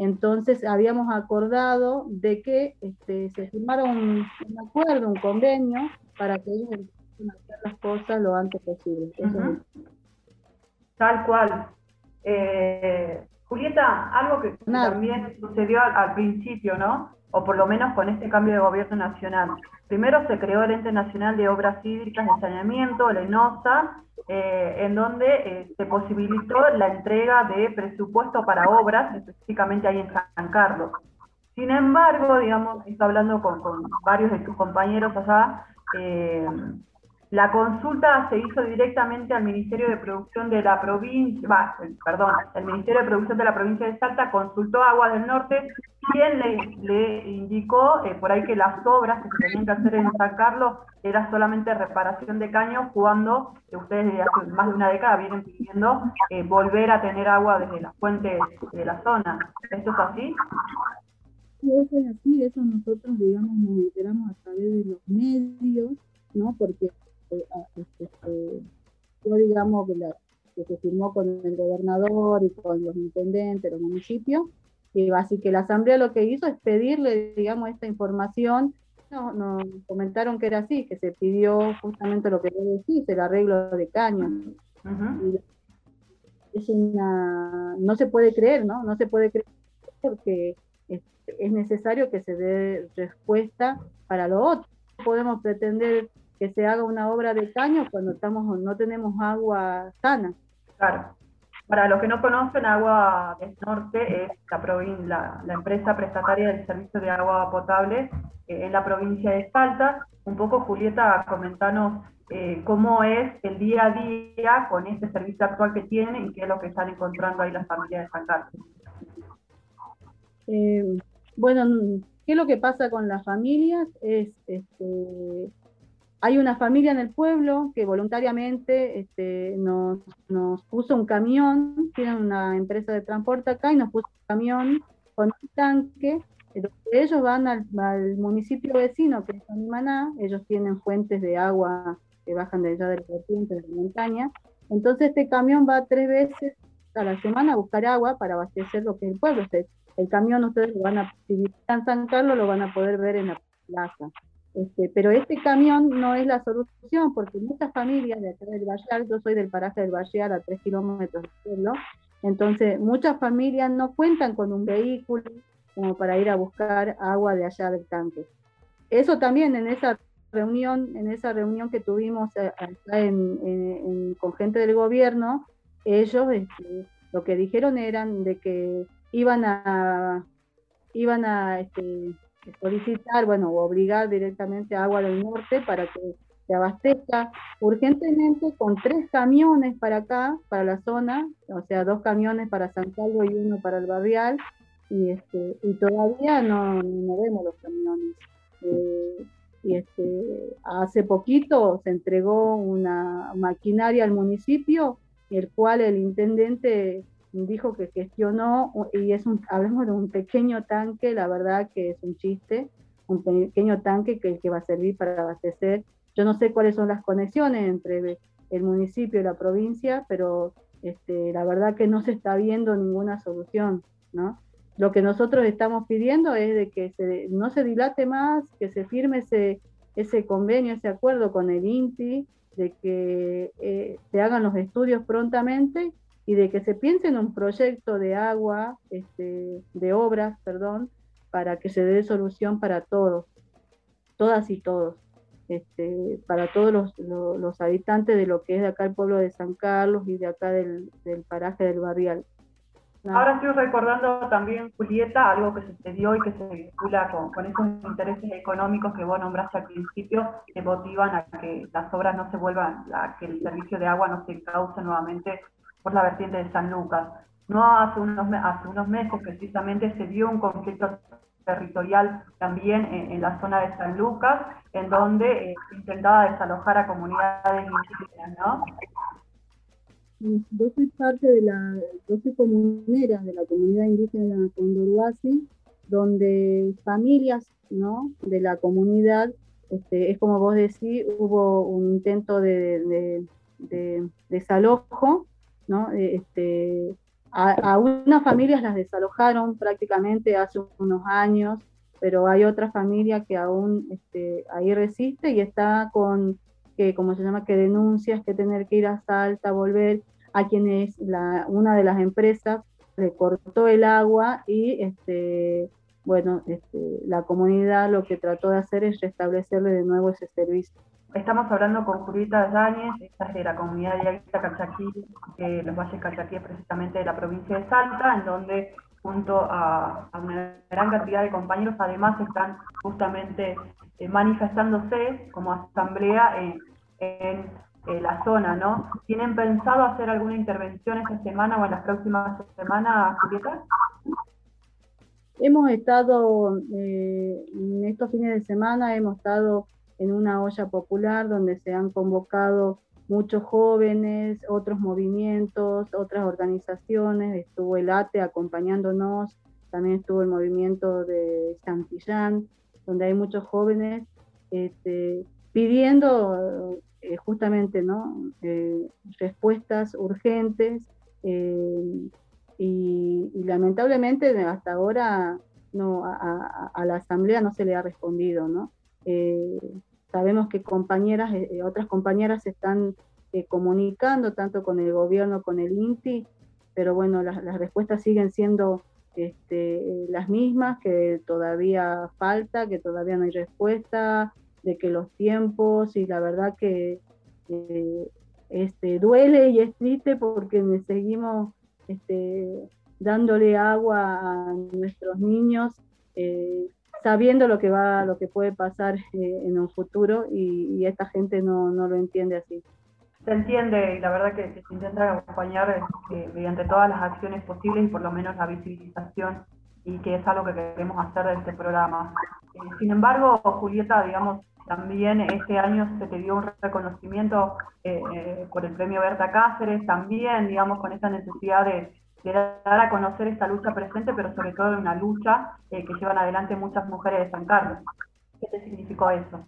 Entonces habíamos acordado de que este, se firmara un, acuerdo, un convenio, para que ellos empiecen a hacer las cosas lo antes posible. Tal cual. Eh, Julieta, algo que también sucedió al, principio, ¿no? O por lo menos con este cambio de gobierno nacional. Primero se creó el Ente Nacional de Obras Hídricas de Saneamiento, el ENOSA, eh, en donde eh, se posibilitó la entrega de presupuesto para obras, específicamente ahí en San Carlos. Sin embargo, digamos, está hablando con, varios de tus compañeros allá, eh, la consulta se hizo directamente al Ministerio de Producción de la provincia, perdón, el Ministerio de Producción de la provincia de Salta consultó a Agua del Norte, quien le, indicó eh, por ahí que las obras que se tenían que hacer en San Carlos era solamente reparación de caños, cuando ustedes desde hace más de una década vienen pidiendo eh, volver a tener agua desde las fuentes de la zona. ¿Esto es así? Sí, eso es así, eso nosotros, digamos, nos enteramos a través de los medios, ¿no? Porque yo digamos que, se firmó con el gobernador y con los intendentes, los municipios, y así que la asamblea lo que hizo es pedirle, digamos, esta información. No, nos comentaron que era así, que se pidió justamente lo que yo decís, el arreglo de caños. es una, no se puede creer, ¿no? No se puede creer porque es, es necesario que se dé respuesta para lo otro. Podemos pretender que se haga una obra de caño cuando estamos no tenemos agua sana. Claro. Para los que no conocen, Agua del Norte es la, la, empresa prestataria del servicio de agua potable eh, en la provincia de Salta. Un poco, Julieta, comentanos eh, cómo es el día a día con este servicio actual que tienen y qué es lo que están encontrando ahí las familias de San Carlos. Eh, bueno, ¿qué es lo que pasa con las familias? Es este, hay una familia en el pueblo que voluntariamente este, nos, puso un camión, tienen una empresa de transporte acá y nos puso un camión con un tanque. Ellos van al, municipio vecino, que es Animaná, ellos tienen fuentes de agua que bajan de allá de la de la montaña. Entonces este camión va tres veces a la semana a buscar agua para abastecer lo que es el pueblo. el camión ustedes lo van a, si visitan San Carlos, lo van a poder ver en la plaza. Este, pero este camión no es la solución, porque muchas familias de acá del Vallar, yo soy del paraje del Vallar a tres kilómetros del pueblo, entonces muchas familias no cuentan con un vehículo como para ir a buscar agua de allá del tanque. Eso también en esa reunión, en esa reunión que tuvimos eh, con gente del gobierno, ellos este, lo que dijeron eran de que iban a iban a este, solicitar, bueno, obligar directamente a Agua del Norte para que se abastezca urgentemente con tres camiones para acá, para la zona, o sea, dos camiones para San Carlos y uno para el barrial, y, este, y todavía no, no vemos los camiones. Eh, y este, hace poquito se entregó una maquinaria al municipio, el cual el intendente dijo que gestionó, y es un, hablamos de un pequeño tanque, la verdad que es un chiste, un pequeño tanque que, que va a servir para abastecer. Yo no sé cuáles son las conexiones entre el municipio y la provincia, pero este, la verdad que no se está viendo ninguna solución, ¿no? Lo que nosotros estamos pidiendo es de que se, no se dilate más, que se firme ese, ese convenio, ese acuerdo con el INTI, de que eh, se hagan los estudios prontamente y de que se piense en un proyecto de agua, este, de obras, perdón, para que se dé solución para todos, todas y todos, este, para todos los, los, habitantes de lo que es de acá el pueblo de San Carlos y de acá del, del paraje del barrial. Ahora estoy recordando también, Julieta, algo que sucedió y que se vincula con, con, esos intereses económicos que vos nombraste al principio, que motivan a que las obras no se vuelvan, a que el servicio de agua no se cause nuevamente por la vertiente de San Lucas. No hace unos, meses precisamente se dio un conflicto territorial también en, la zona de San Lucas, en donde eh, intentaba desalojar a comunidades indígenas, ¿no? Yo soy parte de la, yo soy comunera de la comunidad indígena de Condorhuasi, donde familias, ¿no? De la comunidad, este, es como vos decís, hubo un intento de desalojo eh, este, a, unas familias las desalojaron prácticamente hace unos años, pero hay otra familia que aún este, ahí resiste y está con, que como se llama, que denuncias, que tener que ir a Salta, volver a quienes una de las empresas le cortó el agua y este, bueno, este, la comunidad lo que trató de hacer es restablecerle de nuevo ese servicio. Estamos hablando con Julieta Yáñez, esta es de la comunidad de Aguita Cachaquí, eh, los valles Cachaquí, precisamente de la provincia de Salta, en donde junto a, una gran cantidad de compañeros además están justamente eh, manifestándose como asamblea en eh, la zona, ¿no? ¿Tienen pensado hacer alguna intervención esta semana o en las próximas semanas, Julieta? Hemos estado, eh, en estos fines de semana, hemos estado en una olla popular donde se han convocado muchos jóvenes, otros movimientos, otras organizaciones, estuvo el ATE acompañándonos, también estuvo el movimiento de Santillán, donde hay muchos jóvenes este, pidiendo eh, justamente ¿no? Eh, respuestas urgentes eh, y, lamentablemente hasta ahora no, a, la Asamblea no se le ha respondido. ¿no? Sabemos que compañeras, otras compañeras se están comunicando tanto con el gobierno, con el INTI, pero bueno, las, respuestas siguen siendo este, las mismas, que todavía falta, que todavía no hay respuesta, de que los tiempos y la verdad que eh, este, duele y es triste porque seguimos este, dándole agua a nuestros niños, eh, sabiendo lo que va, lo que puede pasar eh, en un futuro y, esta gente no, no, lo entiende así. Se entiende y la verdad que, se intenta acompañar mediante todas las acciones posibles y por lo menos la visibilización y que es algo que queremos hacer de este programa. sin embargo, Julieta, digamos, también este año se te dio un reconocimiento eh, eh, por el premio Berta Cáceres, también, digamos, con esa necesidad de, dar a conocer esta lucha presente, pero sobre todo una lucha eh, que llevan adelante muchas mujeres de San Carlos. ¿Qué te significó eso?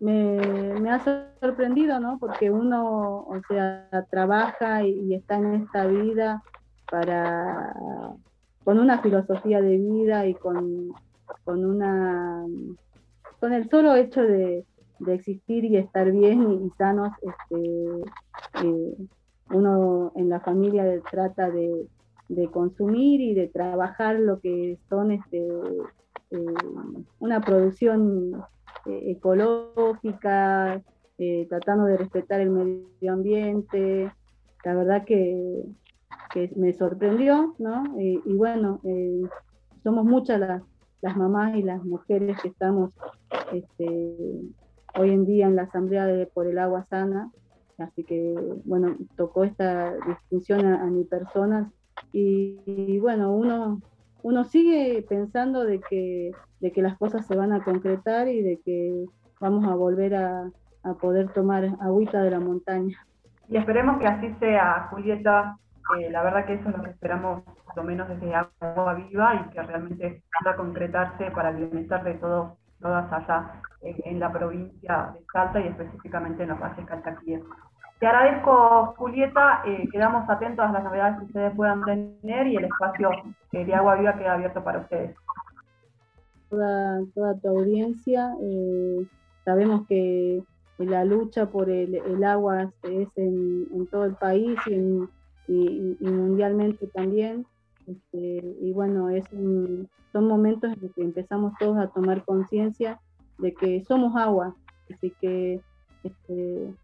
Me, ha sorprendido, ¿no? Porque uno, o sea, trabaja y, está en esta vida para con una filosofía de vida y con, con una con el solo hecho de, existir y estar bien y, sanos, este, eh, uno en la familia trata de, consumir y de trabajar lo que son este, eh, una producción eh, ecológica, tratando de respetar el medio ambiente. La verdad que, me sorprendió, ¿no? y bueno, somos muchas las, las mamás y las mujeres que estamos este, hoy en día en la Asamblea de, por el Agua Sana. Así que, bueno, tocó esta distinción a, mi persona. Y, bueno, uno, uno sigue pensando de que, de que las cosas se van a concretar y de que vamos a volver a, a poder tomar agüita de la montaña. Y esperemos que así sea, Julieta. Eh, la verdad que eso es lo que esperamos, lo menos desde Agua Viva, y que realmente pueda concretarse para el bienestar de todos todas allá en, la provincia de Salta y específicamente en los valles calchaquíes. Te agradezco, Julieta. Eh, quedamos atentos a las novedades que ustedes puedan tener y el espacio eh, de Agua Viva queda abierto para ustedes. Toda, toda tu audiencia, eh, sabemos que la lucha por el, agua es en, todo el país y, mundialmente también. Este, y bueno, es son momentos en los que empezamos todos a tomar conciencia de que somos agua, así que este,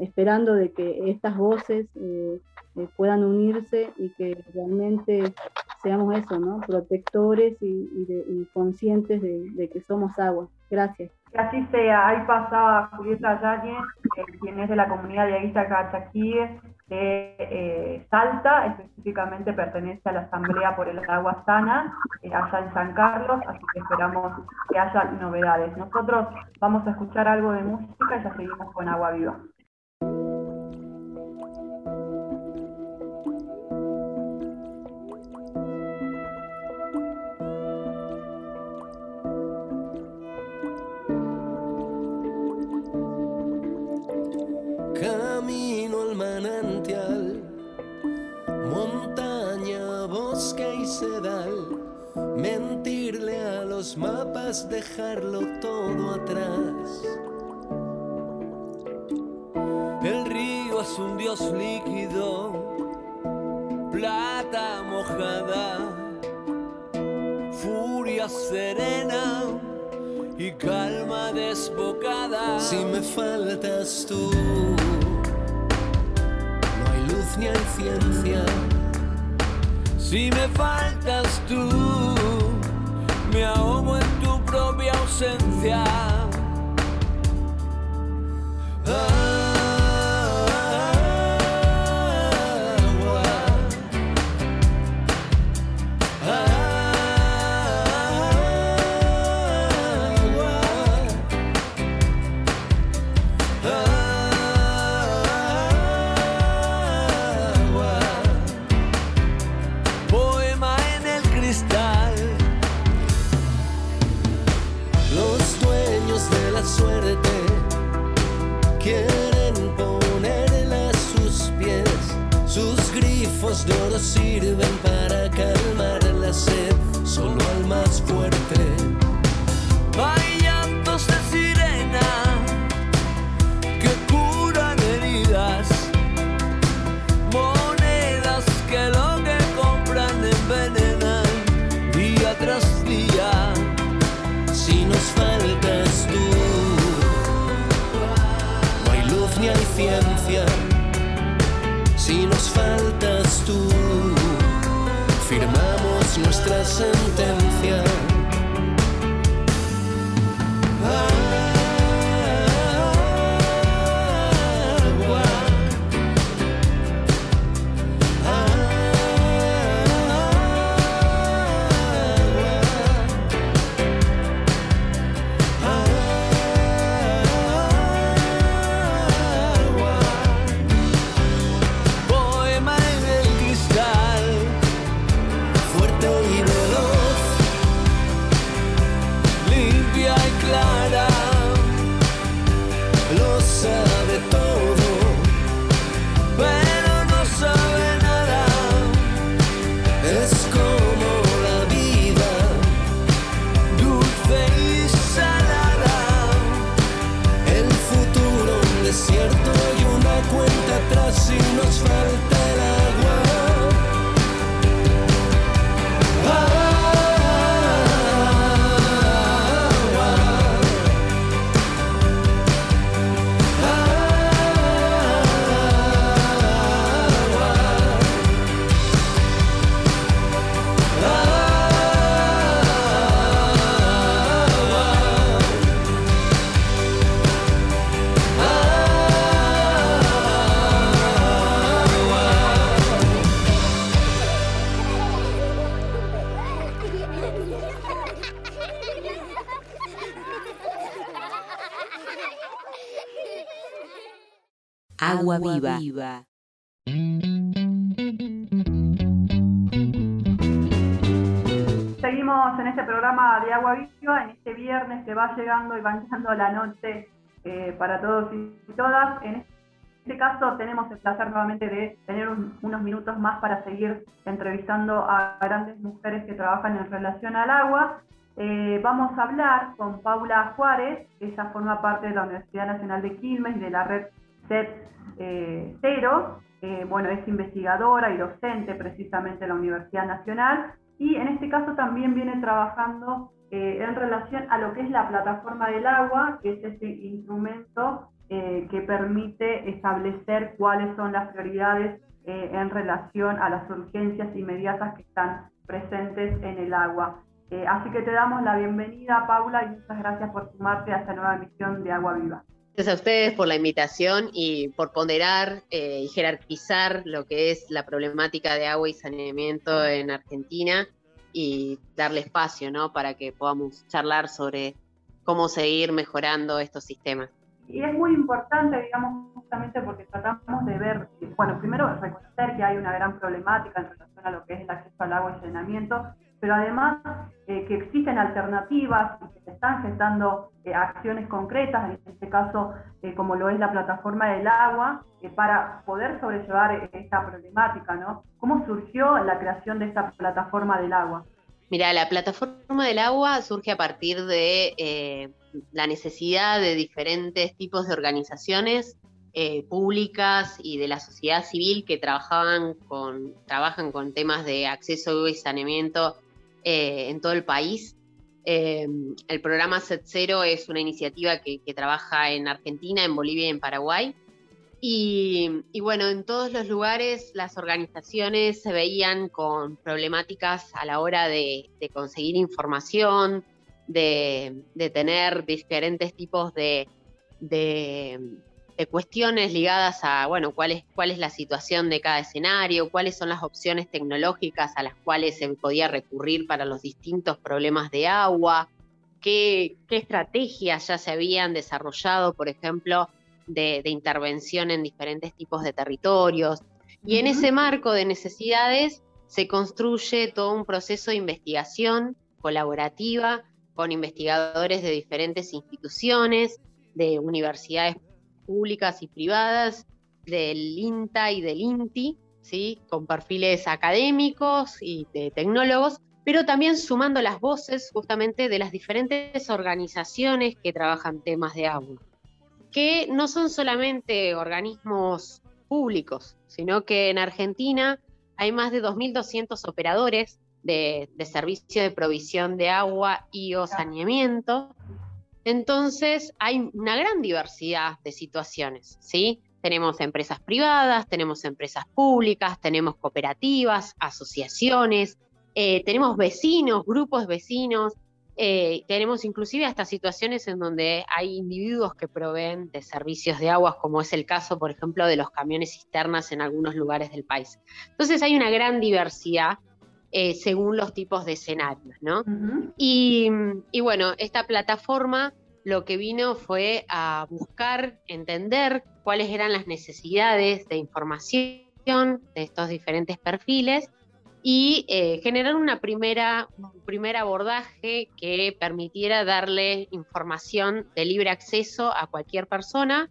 esperando de que estas voces eh, eh, puedan unirse y que realmente seamos eso, ¿no? Protectores y, conscientes de, que somos agua. Gracias. Que así sea. Ahí pasaba Julieta Yáñez, eh, quien es de la comunidad de Aguita Cachaquíes, de eh, Salta, específicamente pertenece a la Asamblea por el Agua Sana, eh, allá en San Carlos, así que esperamos que haya novedades. Nosotros vamos a escuchar algo de música y ya seguimos con Agua Viva. Mapas, dejarlo todo atrás. El río es un dios líquido, plata mojada, furia serena y calma desbocada. Si me faltas tú, no hay luz ni hay ciencia. Si me faltas tú, me ahogo en tu propia ausencia. Grifos de sirven para calmar la sed, Agua viva. Seguimos en este programa de Agua Viva, en este viernes que va llegando y va llegando la noche eh, para todos y todas. En este caso tenemos el placer nuevamente de tener un- unos minutos más para seguir entrevistando a grandes mujeres que trabajan en relación al agua. Eh, vamos a hablar con Paula Juárez, ella forma parte de la Universidad Nacional de Quilmes y de la red CET eh, Cero. Bueno, es investigadora y docente precisamente en la Universidad Nacional y en este caso también viene trabajando eh, en relación a lo que es la plataforma del agua, que es ese instrumento eh, que permite establecer cuáles son las prioridades eh, en relación a las urgencias inmediatas que están presentes en el agua. Así que te damos la bienvenida, Paula, y muchas gracias por sumarte a esta nueva emisión de Agua Viva. Gracias a ustedes por la invitación y por ponderar eh, y jerarquizar lo que es la problemática de agua y saneamiento en Argentina y darle espacio ¿no? para que podamos charlar sobre cómo seguir mejorando estos sistemas. Y es muy importante, digamos, justamente porque tratamos de ver, bueno, primero reconocer que hay una gran problemática en relación a lo que es el acceso al agua y saneamiento, pero además eh, que existen alternativas y que se están gestando eh, acciones concretas, en este caso eh, como lo es la plataforma del agua, para poder sobrellevar esta problemática, ¿no? ¿Cómo surgió la creación de esta plataforma del agua? Mira, la plataforma del agua surge a partir de la necesidad de diferentes tipos de organizaciones públicas y de la sociedad civil que trabajaban con, trabajan con temas de acceso y saneamiento eh, en todo el país. Eh, el programa Set Cero es una iniciativa que, trabaja en Argentina, en Bolivia y en Paraguay. Y, y bueno, en todos los lugares las organizaciones se veían con problemáticas a la hora de, conseguir información, de, tener diferentes tipos de- de cuestiones ligadas a, bueno, cuál es, cuál es la situación de cada escenario, cuáles son las opciones tecnológicas a las cuales se podía recurrir para los distintos problemas de agua, qué, qué estrategias ya se habían desarrollado, por ejemplo, de, de intervención en diferentes tipos de territorios. Y en ese marco de necesidades se construye todo un proceso de investigación colaborativa con investigadores de diferentes instituciones, de universidades públicas y privadas, del INTA y del INTI, ¿sí? con perfiles académicos y de tecnólogos, pero también sumando las voces justamente de las diferentes organizaciones que trabajan temas de agua, que no son solamente organismos públicos, sino que en Argentina hay más de 2.200 operadores de, servicio de provisión de agua y o saneamiento. Entonces hay una gran diversidad de situaciones, ¿sí? Tenemos empresas privadas, tenemos empresas públicas, tenemos cooperativas, asociaciones, eh, tenemos vecinos, grupos vecinos, eh, tenemos inclusive hasta situaciones en donde hay individuos que proveen de servicios de aguas, como es el caso, por ejemplo, de los camiones cisternas en algunos lugares del país. Entonces hay una gran diversidad eh, según los tipos de escenarios, ¿no? y, y, bueno, esta plataforma lo que vino fue a buscar entender cuáles eran las necesidades de información de estos diferentes perfiles y eh, generar una primera, un primer abordaje que permitiera darle información de libre acceso a cualquier persona,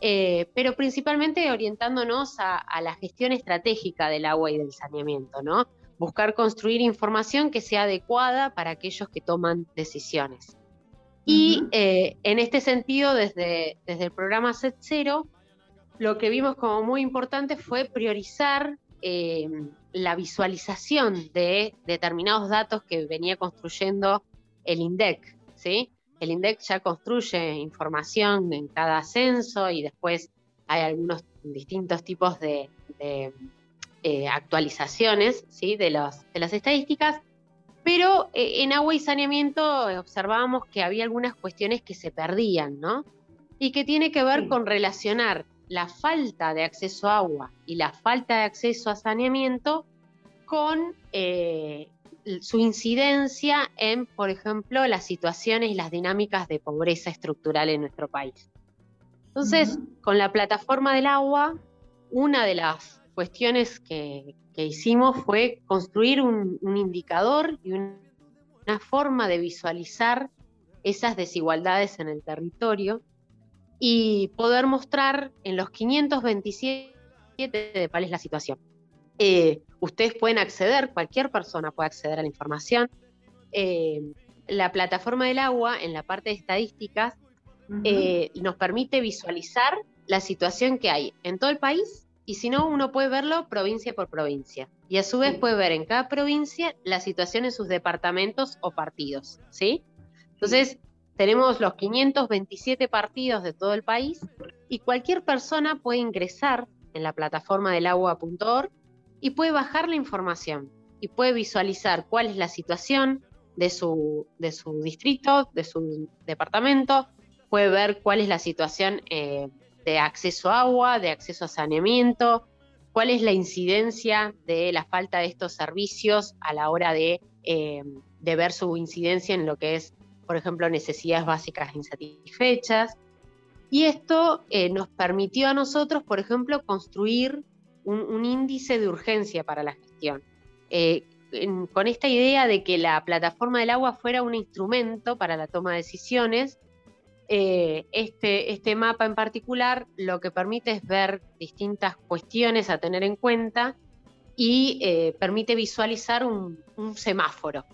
eh, pero principalmente orientándonos a, la gestión estratégica del agua y del saneamiento, ¿no? Buscar construir información que sea adecuada para aquellos que toman decisiones. Y eh, en este sentido, desde, desde el programa Set Zero, lo que vimos como muy importante fue priorizar la visualización de determinados datos que venía construyendo el INDEC, ¿sí? El INDEC ya construye información en cada ascenso y después hay algunos distintos tipos de, eh, actualizaciones ¿sí? de, de las estadísticas, pero eh, en agua y saneamiento observábamos que había algunas cuestiones que se perdían, ¿no? Y que tiene que ver con relacionar la falta de acceso a agua y la falta de acceso a saneamiento con eh, su incidencia en, por ejemplo, las situaciones y las dinámicas de pobreza estructural en nuestro país. Entonces, con la plataforma del agua, una de las cuestiones que, hicimos fue construir un, indicador y una forma de visualizar esas desigualdades en el territorio y poder mostrar en los 527 de cuál es la situación. Eh, ustedes pueden acceder, cualquier persona puede acceder a la información. Eh, la plataforma del agua, en la parte de estadísticas, eh, nos permite visualizar la situación que hay en todo el país y si no, uno puede verlo provincia por provincia. Y a su vez puede ver en cada provincia la situación en sus departamentos o partidos, ¿sí? Entonces, tenemos los 527 partidos de todo el país y cualquier persona puede ingresar en la plataforma del agua.org y puede bajar la información y puede visualizar cuál es la situación de su, de su distrito, de su departamento, puede ver cuál es la situación eh, de acceso a agua, de acceso a saneamiento, cuál es la incidencia de la falta de estos servicios a la hora de, eh, ver su incidencia en lo que es por ejemplo, necesidades básicas insatisfechas. Y esto eh, nos permitió a nosotros, por ejemplo, construir un, índice de urgencia para la gestión. Eh, con esta idea de que la plataforma del agua fuera un instrumento para la toma de decisiones, eh, este, este mapa en particular lo que permite es ver distintas cuestiones a tener en cuenta y permite visualizar un, semáforo.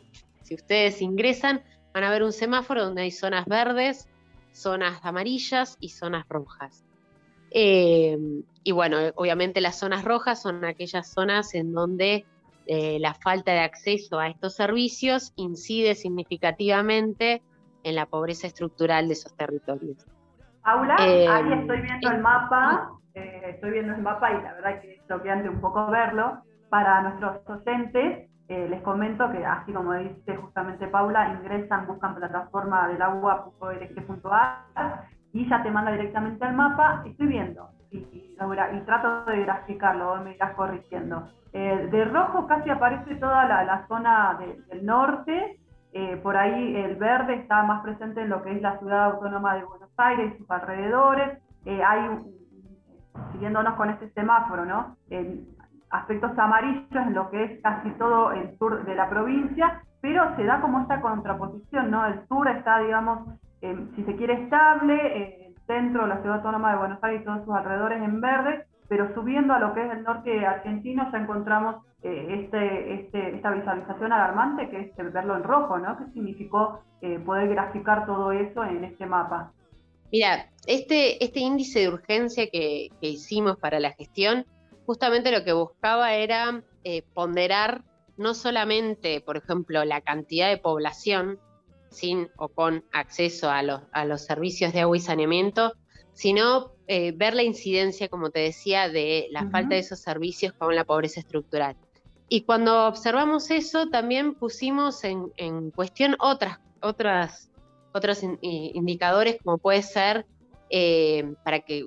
Si ustedes ingresan, van a ver un semáforo donde hay zonas verdes, zonas amarillas y zonas rojas. Eh, y bueno, obviamente las zonas rojas son aquellas zonas en donde eh, la falta de acceso a estos servicios incide significativamente en la pobreza estructural de esos territorios. Paula, ahí eh, estoy viendo el mapa, estoy viendo el mapa y la verdad que es choqueante un poco verlo. Para nuestros docentes, eh, les comento que, así como dice justamente Paula, ingresan, buscan plataforma del agua.org.ar y ya te manda directamente al mapa. Estoy viendo y, trato de graficarlo, me irás corrigiendo. Eh, de rojo casi aparece toda la, zona del norte, eh, por ahí el verde está más presente en lo que es la ciudad autónoma de Buenos Aires y sus alrededores. hay, siguiéndonos con este semáforo, ¿no? aspectos amarillos en lo que es casi todo el sur de la provincia, pero se da como esta contraposición, ¿no? El sur está, digamos, si se quiere estable, el centro, la ciudad autónoma de Buenos Aires y todos sus alrededores en verde, pero subiendo a lo que es el norte argentino ya encontramos eh, este, este, esta visualización alarmante que es verlo en rojo, ¿no? ¿Qué significó eh, poder graficar todo eso en este mapa? Mira, este, este índice de urgencia que, hicimos para la gestión, justamente lo que buscaba era eh, ponderar no solamente, por ejemplo, la cantidad de población sin o con acceso a los, a los servicios de agua y saneamiento, sino eh, ver la incidencia, como te decía, de la falta de esos servicios con la pobreza estructural. Y cuando observamos eso, también pusimos en, en cuestión otras, otras otros indicadores como puede ser eh, para que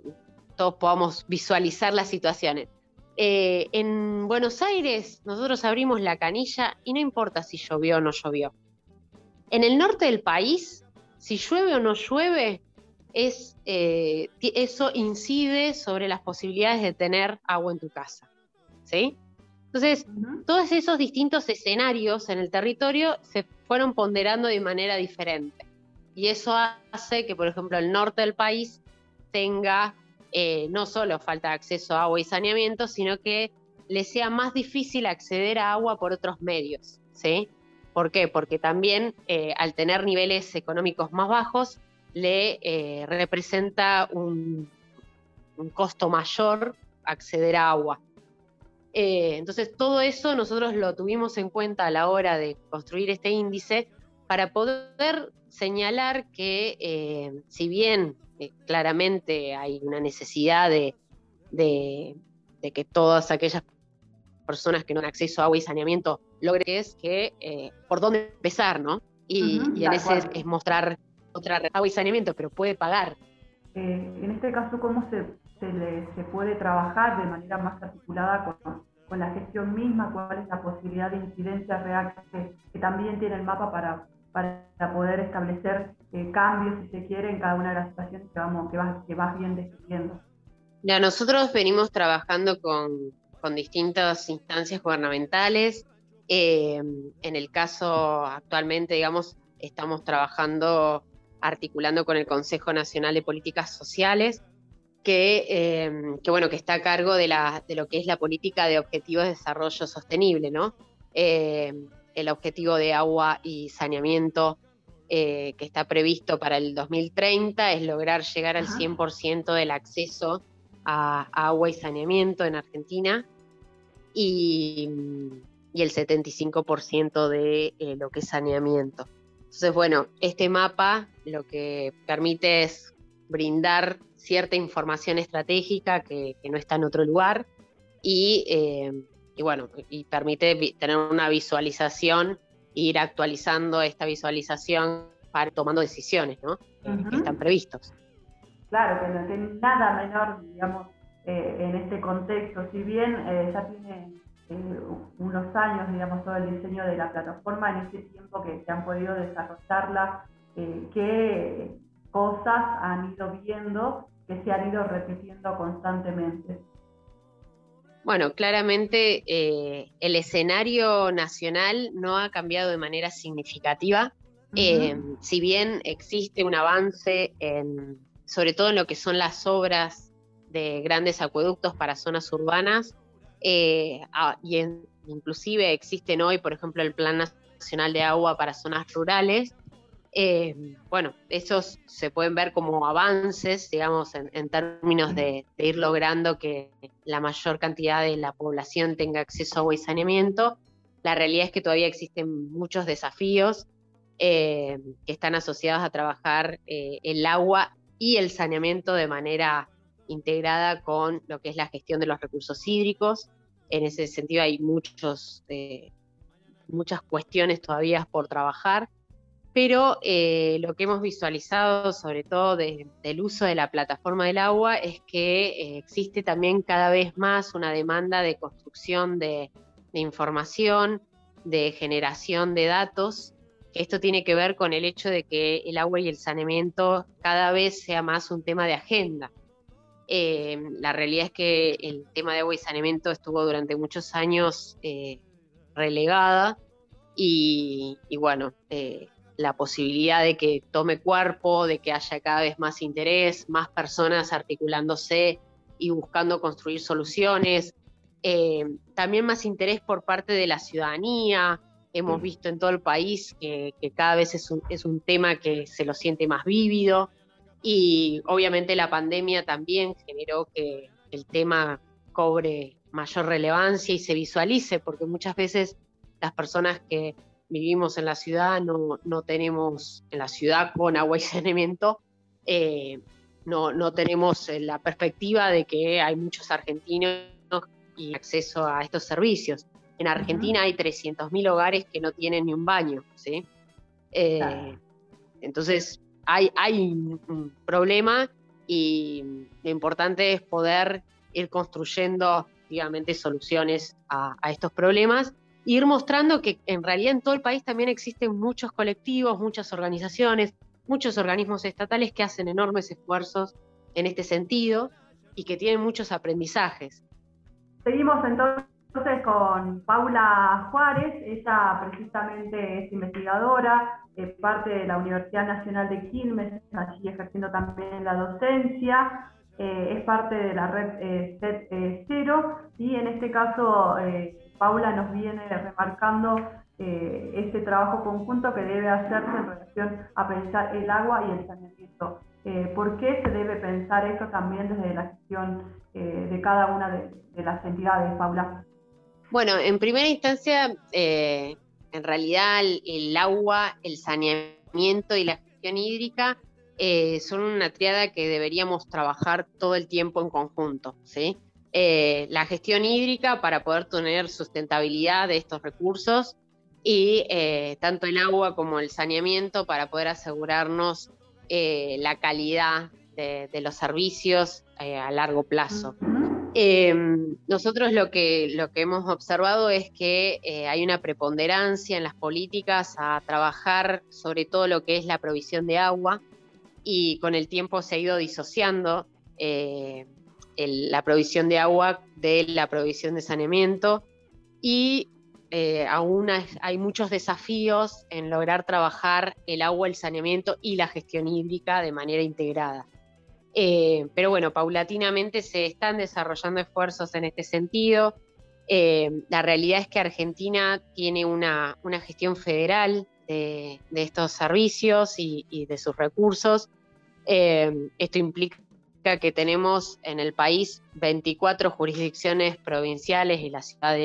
todos podamos visualizar las situaciones. Eh, en Buenos Aires nosotros abrimos la canilla y no importa si llovió o no llovió. En el norte del país, si llueve o no llueve, es, eh, eso incide sobre las posibilidades de tener agua en tu casa. ¿sí? Entonces, todos esos distintos escenarios en el territorio se fueron ponderando de manera diferente. Y eso hace que, por ejemplo, el norte del país tenga eh, no solo falta de acceso a agua y saneamiento, sino que le sea más difícil acceder a agua por otros medios. ¿sí? ¿Por qué? Porque también eh, al tener niveles económicos más bajos, le eh, representa un, un, costo mayor acceder a agua. entonces, todo eso nosotros lo tuvimos en cuenta a la hora de construir este índice para poder señalar que eh, si bien eh, claramente hay una necesidad de, que todas aquellas personas que no han acceso a agua y saneamiento logren que es que eh, por dónde empezar, ¿no? Y, en ese es, mostrar otra agua y saneamiento, pero puede pagar. en este caso, ¿cómo se, se, puede trabajar de manera más articulada con, la gestión misma? ¿Cuál es la posibilidad de incidencia real que también tiene el mapa para para poder establecer eh, cambios, si se quiere, en cada una de las situaciones que, vamos, que, vas, que vas bien describiendo. Ya, nosotros venimos trabajando con, con distintas instancias gubernamentales. Eh, en el caso actualmente, digamos, estamos trabajando, articulando con el Consejo Nacional de Políticas Sociales, que, eh, que, bueno, que está a cargo de, la, de lo que es la política de objetivos de desarrollo sostenible, ¿no? el objetivo de agua y saneamiento eh, que está previsto para el 2030 es lograr llegar al 100% del acceso a, agua y saneamiento en Argentina y, el 75% de eh, lo que es saneamiento. Entonces, bueno, este mapa lo que permite es brindar cierta información estratégica que, no está en otro lugar y eh, y bueno, y permite tener una visualización, ir actualizando esta visualización para tomando decisiones, ¿no? Que están previstos. Claro, que no tiene nada menor, digamos, eh, en este contexto. Si bien eh, ya tiene unos años, digamos, todo el diseño de la plataforma, en este tiempo que, se han podido desarrollarla, qué cosas han ido viendo que se han ido repitiendo constantemente. Bueno, claramente eh, el escenario nacional no ha cambiado de manera significativa. Eh, si bien existe un avance, en, sobre todo en lo que son las obras de grandes acueductos para zonas urbanas, eh, ah, y inclusive existen hoy, por ejemplo, el Plan Nacional de Agua para zonas rurales, eh, bueno, esos se pueden ver como avances, digamos, en, términos de, ir logrando que la mayor cantidad de la población tenga acceso a agua y saneamiento. La realidad es que todavía existen muchos desafíos eh, que están asociados a trabajar eh, el agua y el saneamiento de manera integrada con lo que es la gestión de los recursos hídricos. En ese sentido hay muchos, muchas cuestiones todavía por trabajar pero eh, lo que hemos visualizado, sobre todo del uso de la plataforma del agua, es que eh, existe también cada vez más una demanda de construcción de, información, de generación de datos. Esto tiene que ver con el hecho de que el agua y el saneamiento cada vez sea más un tema de agenda. Eh, la realidad es que el tema de agua y saneamiento estuvo durante muchos años relegada y bueno, la posibilidad de que tome cuerpo, de que haya cada vez más interés, más personas articulándose y buscando construir soluciones. Eh, también más interés por parte de la ciudadanía. Hemos visto en todo el país que, cada vez es un, es un, tema que se lo siente más vívido y obviamente la pandemia también generó que el tema cobre mayor relevancia y se visualice, porque muchas veces las personas que vivimos en la ciudad no, no tenemos, en la ciudad con agua y saneamiento, eh, no, no tenemos la perspectiva de que hay muchos argentinos y acceso a estos servicios. En Argentina hay 300.000 hogares que no tienen ni un baño, ¿sí? Eh, entonces, hay, hay un, problema y lo importante es poder ir construyendo, digamos, soluciones a, a estos problemas ir mostrando que en realidad en todo el país también existen muchos colectivos, muchas organizaciones, muchos organismos estatales que hacen enormes esfuerzos en este sentido y que tienen muchos aprendizajes. Seguimos entonces con Paula Juárez, ella precisamente es investigadora, parte de la Universidad Nacional de Quilmes, allí ejerciendo también la docencia, eh, es parte de la red eh, eh, Cero y en este caso Paula nos viene remarcando este trabajo conjunto que debe hacerse en relación a pensar el agua y el saneamiento. ¿Por qué se debe pensar esto también desde la gestión de cada una de, las entidades, Paula? Bueno, en primera instancia, en realidad el agua, el saneamiento y la gestión hídrica eh, son una triada que deberíamos trabajar todo el tiempo en conjunto. ¿sí? Eh, la gestión hídrica para poder tener sustentabilidad de estos recursos y eh, tanto el agua como el saneamiento para poder asegurarnos la calidad de, los servicios a largo plazo. Em, nosotros lo que, lo que hemos observado es que hay una preponderancia en las políticas a trabajar sobre todo lo que es la provisión de agua, y con el tiempo se ha ido disociando eh, la provisión de agua de la provisión de saneamiento y eh, aún hay muchos desafíos en lograr trabajar el agua, el saneamiento y la gestión hídrica de manera integrada. Eh, pero bueno, paulatinamente se están desarrollando esfuerzos en este sentido. la realidad es que Argentina tiene una, una gestión federal de, estos servicios y, de sus recursos. Eh, esto implica que tenemos en el país 24 jurisdicciones provinciales y la ciudad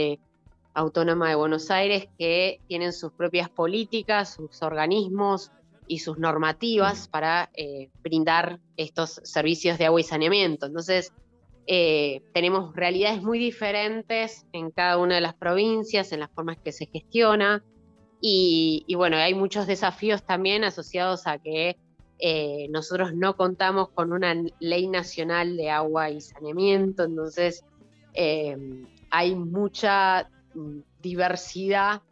autónoma de Buenos Aires que tienen sus propias políticas, sus organismos y sus normativas para eh, brindar estos servicios de agua y saneamiento. Entonces, eh, tenemos realidades muy diferentes en cada una de las provincias, en las formas que se gestiona, y, bueno, hay muchos desafíos también asociados a que eh, nosotros no contamos con una ley nacional de agua y saneamiento, entonces em, hay mucha mm, diversidad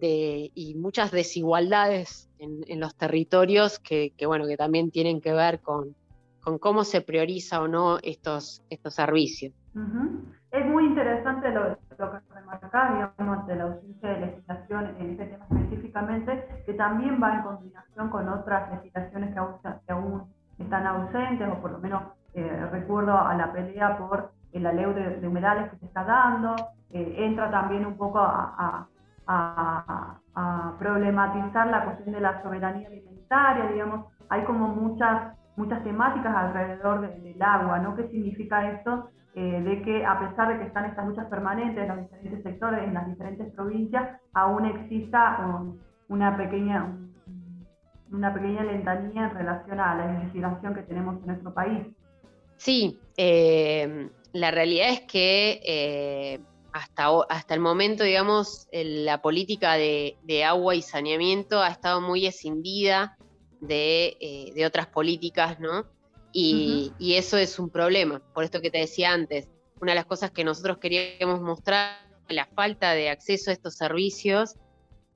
y muchas desigualdades en, los territorios que, bueno, que también tienen que ver con, con cómo se prioriza o no estos, estos servicios. Es muy interesante lo, lo que remarcás, digamos, de la ausencia de legislación en este tema específicamente, que también va en combinación con otras legislaciones que aún, están ausentes, o por lo menos eh, recuerdo a la pelea por la ley de, humedales que se está dando, eh, entra también un poco a, problematizar la cuestión de la soberanía alimentaria, digamos, hay como muchas, muchas temáticas alrededor del agua, ¿no? ¿Qué significa esto? Eh, de que a pesar de que están estas luchas permanentes en los diferentes sectores, en las diferentes provincias, aún exista una pequeña una pequeña lentanía en relación a la legislación que tenemos en nuestro país. Sí, eh, la realidad es que eh, hasta, hasta el momento, digamos, la política de, agua y saneamiento ha estado muy escindida de, de otras políticas, ¿no? Y, eso es un problema, por esto que te decía antes. Una de las cosas que nosotros queríamos mostrar, la falta de acceso a estos servicios,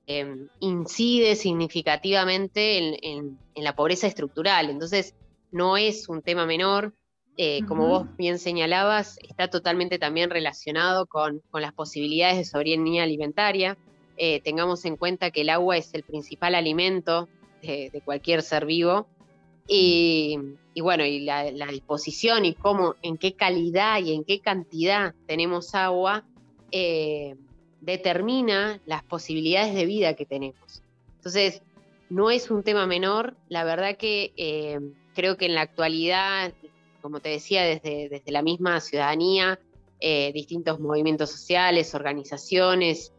em, incide significativamente en, la pobreza estructural. Entonces, no es un tema menor. Eh, como vos bien señalabas, está totalmente también relacionado con, las posibilidades de soberanía alimentaria. Eh, tengamos en cuenta que el agua es el principal alimento de cualquier ser vivo Y, bueno, y la, disposición y cómo, en qué calidad y en qué cantidad tenemos agua, eh, determina las posibilidades de vida que tenemos. Entonces, no es un tema menor, la verdad que eh, creo que en la actualidad, como te decía, desde, desde la misma ciudadanía, eh, distintos movimientos sociales, organizaciones,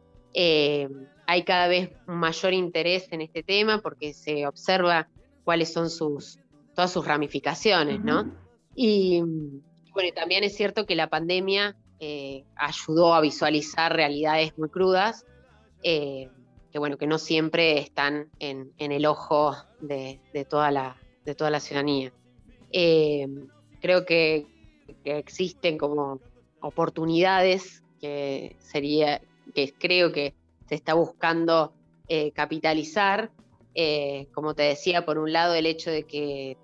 hay cada vez un mayor interés en este tema porque se observa cuáles son sus, todas sus ramificaciones, ¿no? Y bueno, también es cierto que la pandemia eh, ayudó a visualizar realidades muy crudas, que bueno, que no siempre están en, el ojo de, toda la, de toda la ciudadanía. creo que, que existen como oportunidades que sería, que creo que se está buscando eh, capitalizar. Eh, como te decía, por un lado el hecho de que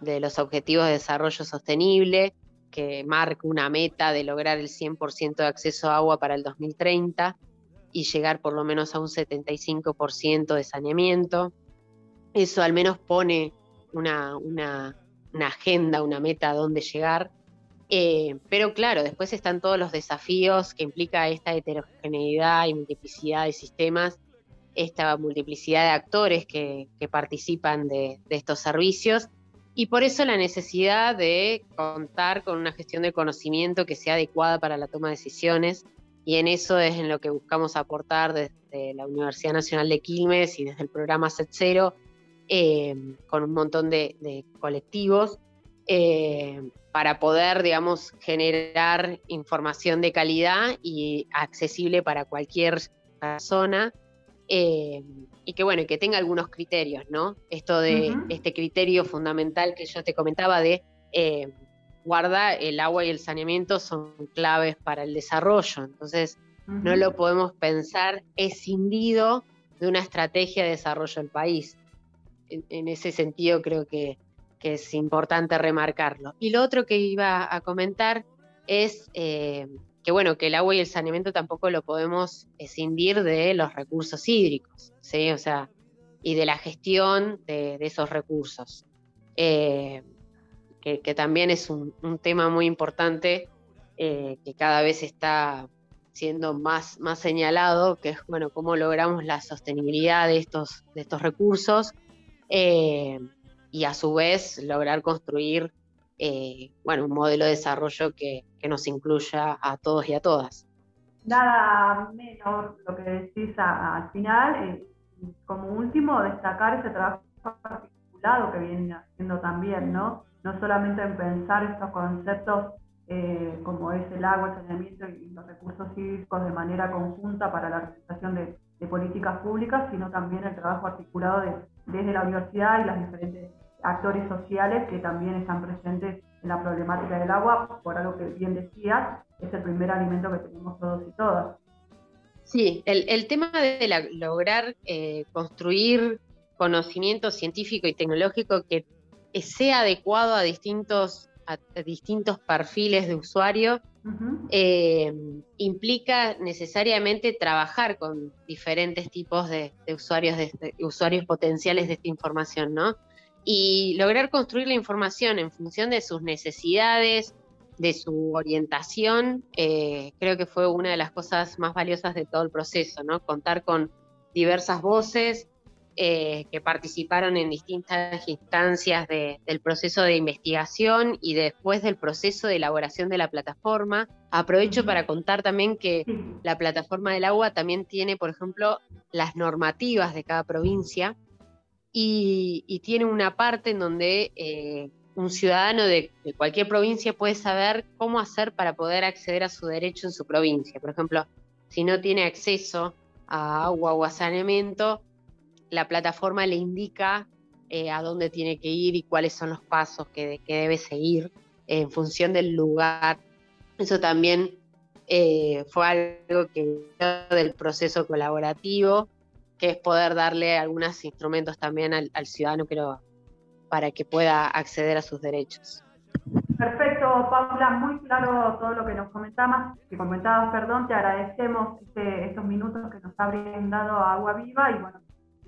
de los objetivos de desarrollo sostenible, que marca una meta de lograr el 100% de acceso a agua para el 2030 y llegar por lo menos a un 75% de saneamiento. Eso al menos pone una, una, una agenda, una meta a dónde llegar eh, pero claro, después están todos los desafíos que implica esta heterogeneidad y multiplicidad de sistemas, esta multiplicidad de actores que, participan de, estos servicios y por eso la necesidad de contar con una gestión de conocimiento que sea adecuada para la toma de decisiones y en eso es en lo que buscamos aportar desde la Universidad Nacional de Quilmes y desde el programa Set Zero eh, con un montón de, colectivos. Eh, para poder, digamos, generar información de calidad y accesible para cualquier persona. Eh, y que bueno, que tenga algunos criterios, ¿no? Esto de este criterio fundamental que yo te comentaba de eh, guarda, el agua y el saneamiento son claves para el desarrollo. Entonces, no lo podemos pensar escindido de una estrategia de desarrollo del país. en ese sentido, creo que que es importante remarcarlo. Y lo otro que iba a comentar es eh, que bueno, que el agua y el saneamiento tampoco lo podemos escindir de los recursos hídricos, ¿sí? O sea, y de la gestión de, esos recursos. Eh, que, también es un, tema muy importante eh, que cada vez está siendo más, más señalado, que es bueno, cómo logramos la sostenibilidad de estos, de estos recursos y a su vez lograr construir eh, bueno, un modelo de desarrollo que, nos incluya a todos y a todas. Nada menos lo que decís al final, eh, como último, destacar ese trabajo articulado que vienen haciendo también, ¿no? No solamente en pensar estos conceptos eh, como es el agua, el saneamiento y los recursos hídricos de manera conjunta para la realización de, políticas públicas, sino también el trabajo articulado desde la universidad y las diferentes actores sociales que también están presentes en la problemática del agua, por algo que bien decías, es el primer alimento que tenemos todos y todas. Sí, el, tema de lograr eh, construir conocimiento científico y tecnológico que sea adecuado a distintos, a, distintos perfiles de usuario eh, implica necesariamente trabajar con diferentes tipos de, usuarios, de, usuarios potenciales de esta información, ¿no? Y lograr construir la información en función de sus necesidades, de su orientación, eh, creo que fue una de las cosas más valiosas de todo el proceso, ¿no? Contar con diversas voces eh, que participaron en distintas instancias del proceso de investigación y después del proceso de elaboración de la plataforma. Aprovecho para contar también que la plataforma del agua también tiene, por ejemplo, las normativas de cada provincia y, tiene una parte en donde eh, un ciudadano de, cualquier provincia puede saber cómo hacer para poder acceder a su derecho en su provincia. Por ejemplo, si no tiene acceso a agua o a saneamiento, la plataforma le indica eh, a dónde tiene que ir y cuáles son los pasos que, debe seguir en función del lugar. Eso también eh, fue algo que del proceso colaborativo que es poder darle algunos instrumentos también al, ciudadano pero para que pueda acceder a sus derechos. Perfecto, Paula, muy claro todo lo que nos comentabas, que comentabas, perdón, te agradecemos este, estos minutos que nos ha brindado Agua Viva y bueno,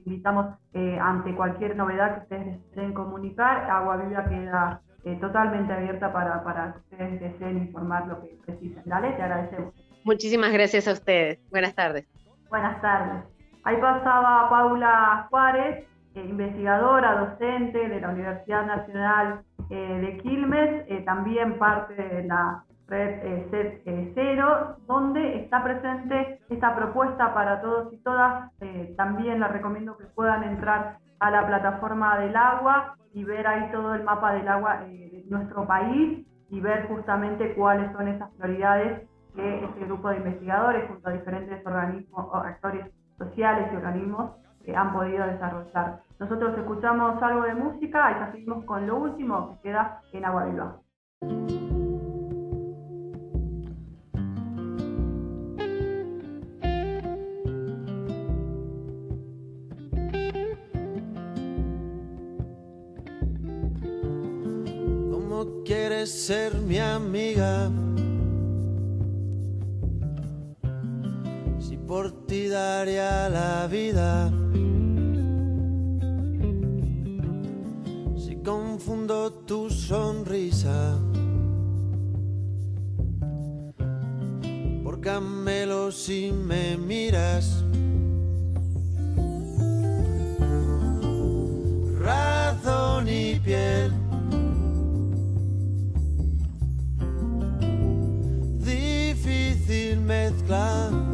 invitamos eh, ante cualquier novedad que ustedes deseen comunicar. Agua Viva queda eh, totalmente abierta para, para que ustedes deseen informar lo que precisen. Dale, te agradecemos. Muchísimas gracias a ustedes. Buenas tardes. Buenas tardes. Ahí pasaba Paula Juárez, investigadora, docente de la Universidad Nacional de Quilmes, también parte de la Red eh, eh, Cero, donde está presente esta propuesta para todos y todas. Eh, también les recomiendo que puedan entrar a la plataforma del agua y ver ahí todo el mapa del agua de nuestro país y ver justamente cuáles son esas prioridades que este grupo de investigadores junto a diferentes organismos, actores sociales y organismos han podido desarrollar. Nosotros escuchamos algo de música y ya seguimos con lo último que queda en Agua Viva. ser mi amiga. Por ti daría la vida. Si confundo tu sonrisa. Por camelo si me miras. Razón y piel mezcla. Agua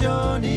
canciones.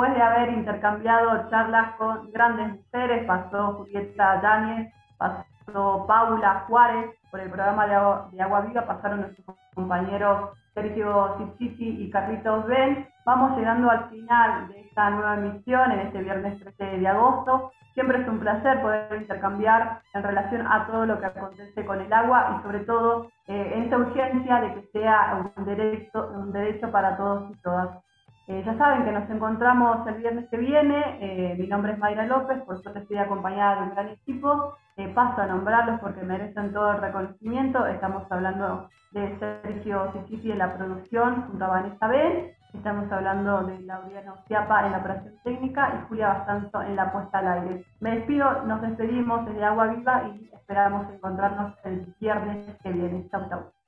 Después de haber intercambiado charlas con grandes mujeres, pasó Julieta Yáñez, pasó Paula Juárez por el programa de Agua, Viva, pasaron nuestros compañeros Sergio Ciccitti y Carlitos Ben. Vamos llegando al final de esta nueva emisión en este viernes 13 de agosto. Siempre es un placer poder intercambiar en relación a todo lo que acontece con el agua y sobre todo eh, en esta urgencia de que sea un derecho, un derecho para todos y todas. Eh, ya saben que nos encontramos el viernes que viene. Eh, mi nombre es Mayra López, por suerte estoy acompañada de un gran equipo. paso a nombrarlos porque merecen todo el reconocimiento. Estamos hablando de Sergio Cicipi en la producción junto a Vanessa Ben Estamos hablando de Laureano Ciapa en la operación técnica y Julia Bastanzo en la puesta al aire. Me despido, nos despedimos desde Agua Viva y esperamos encontrarnos el viernes que viene. Chau, chau.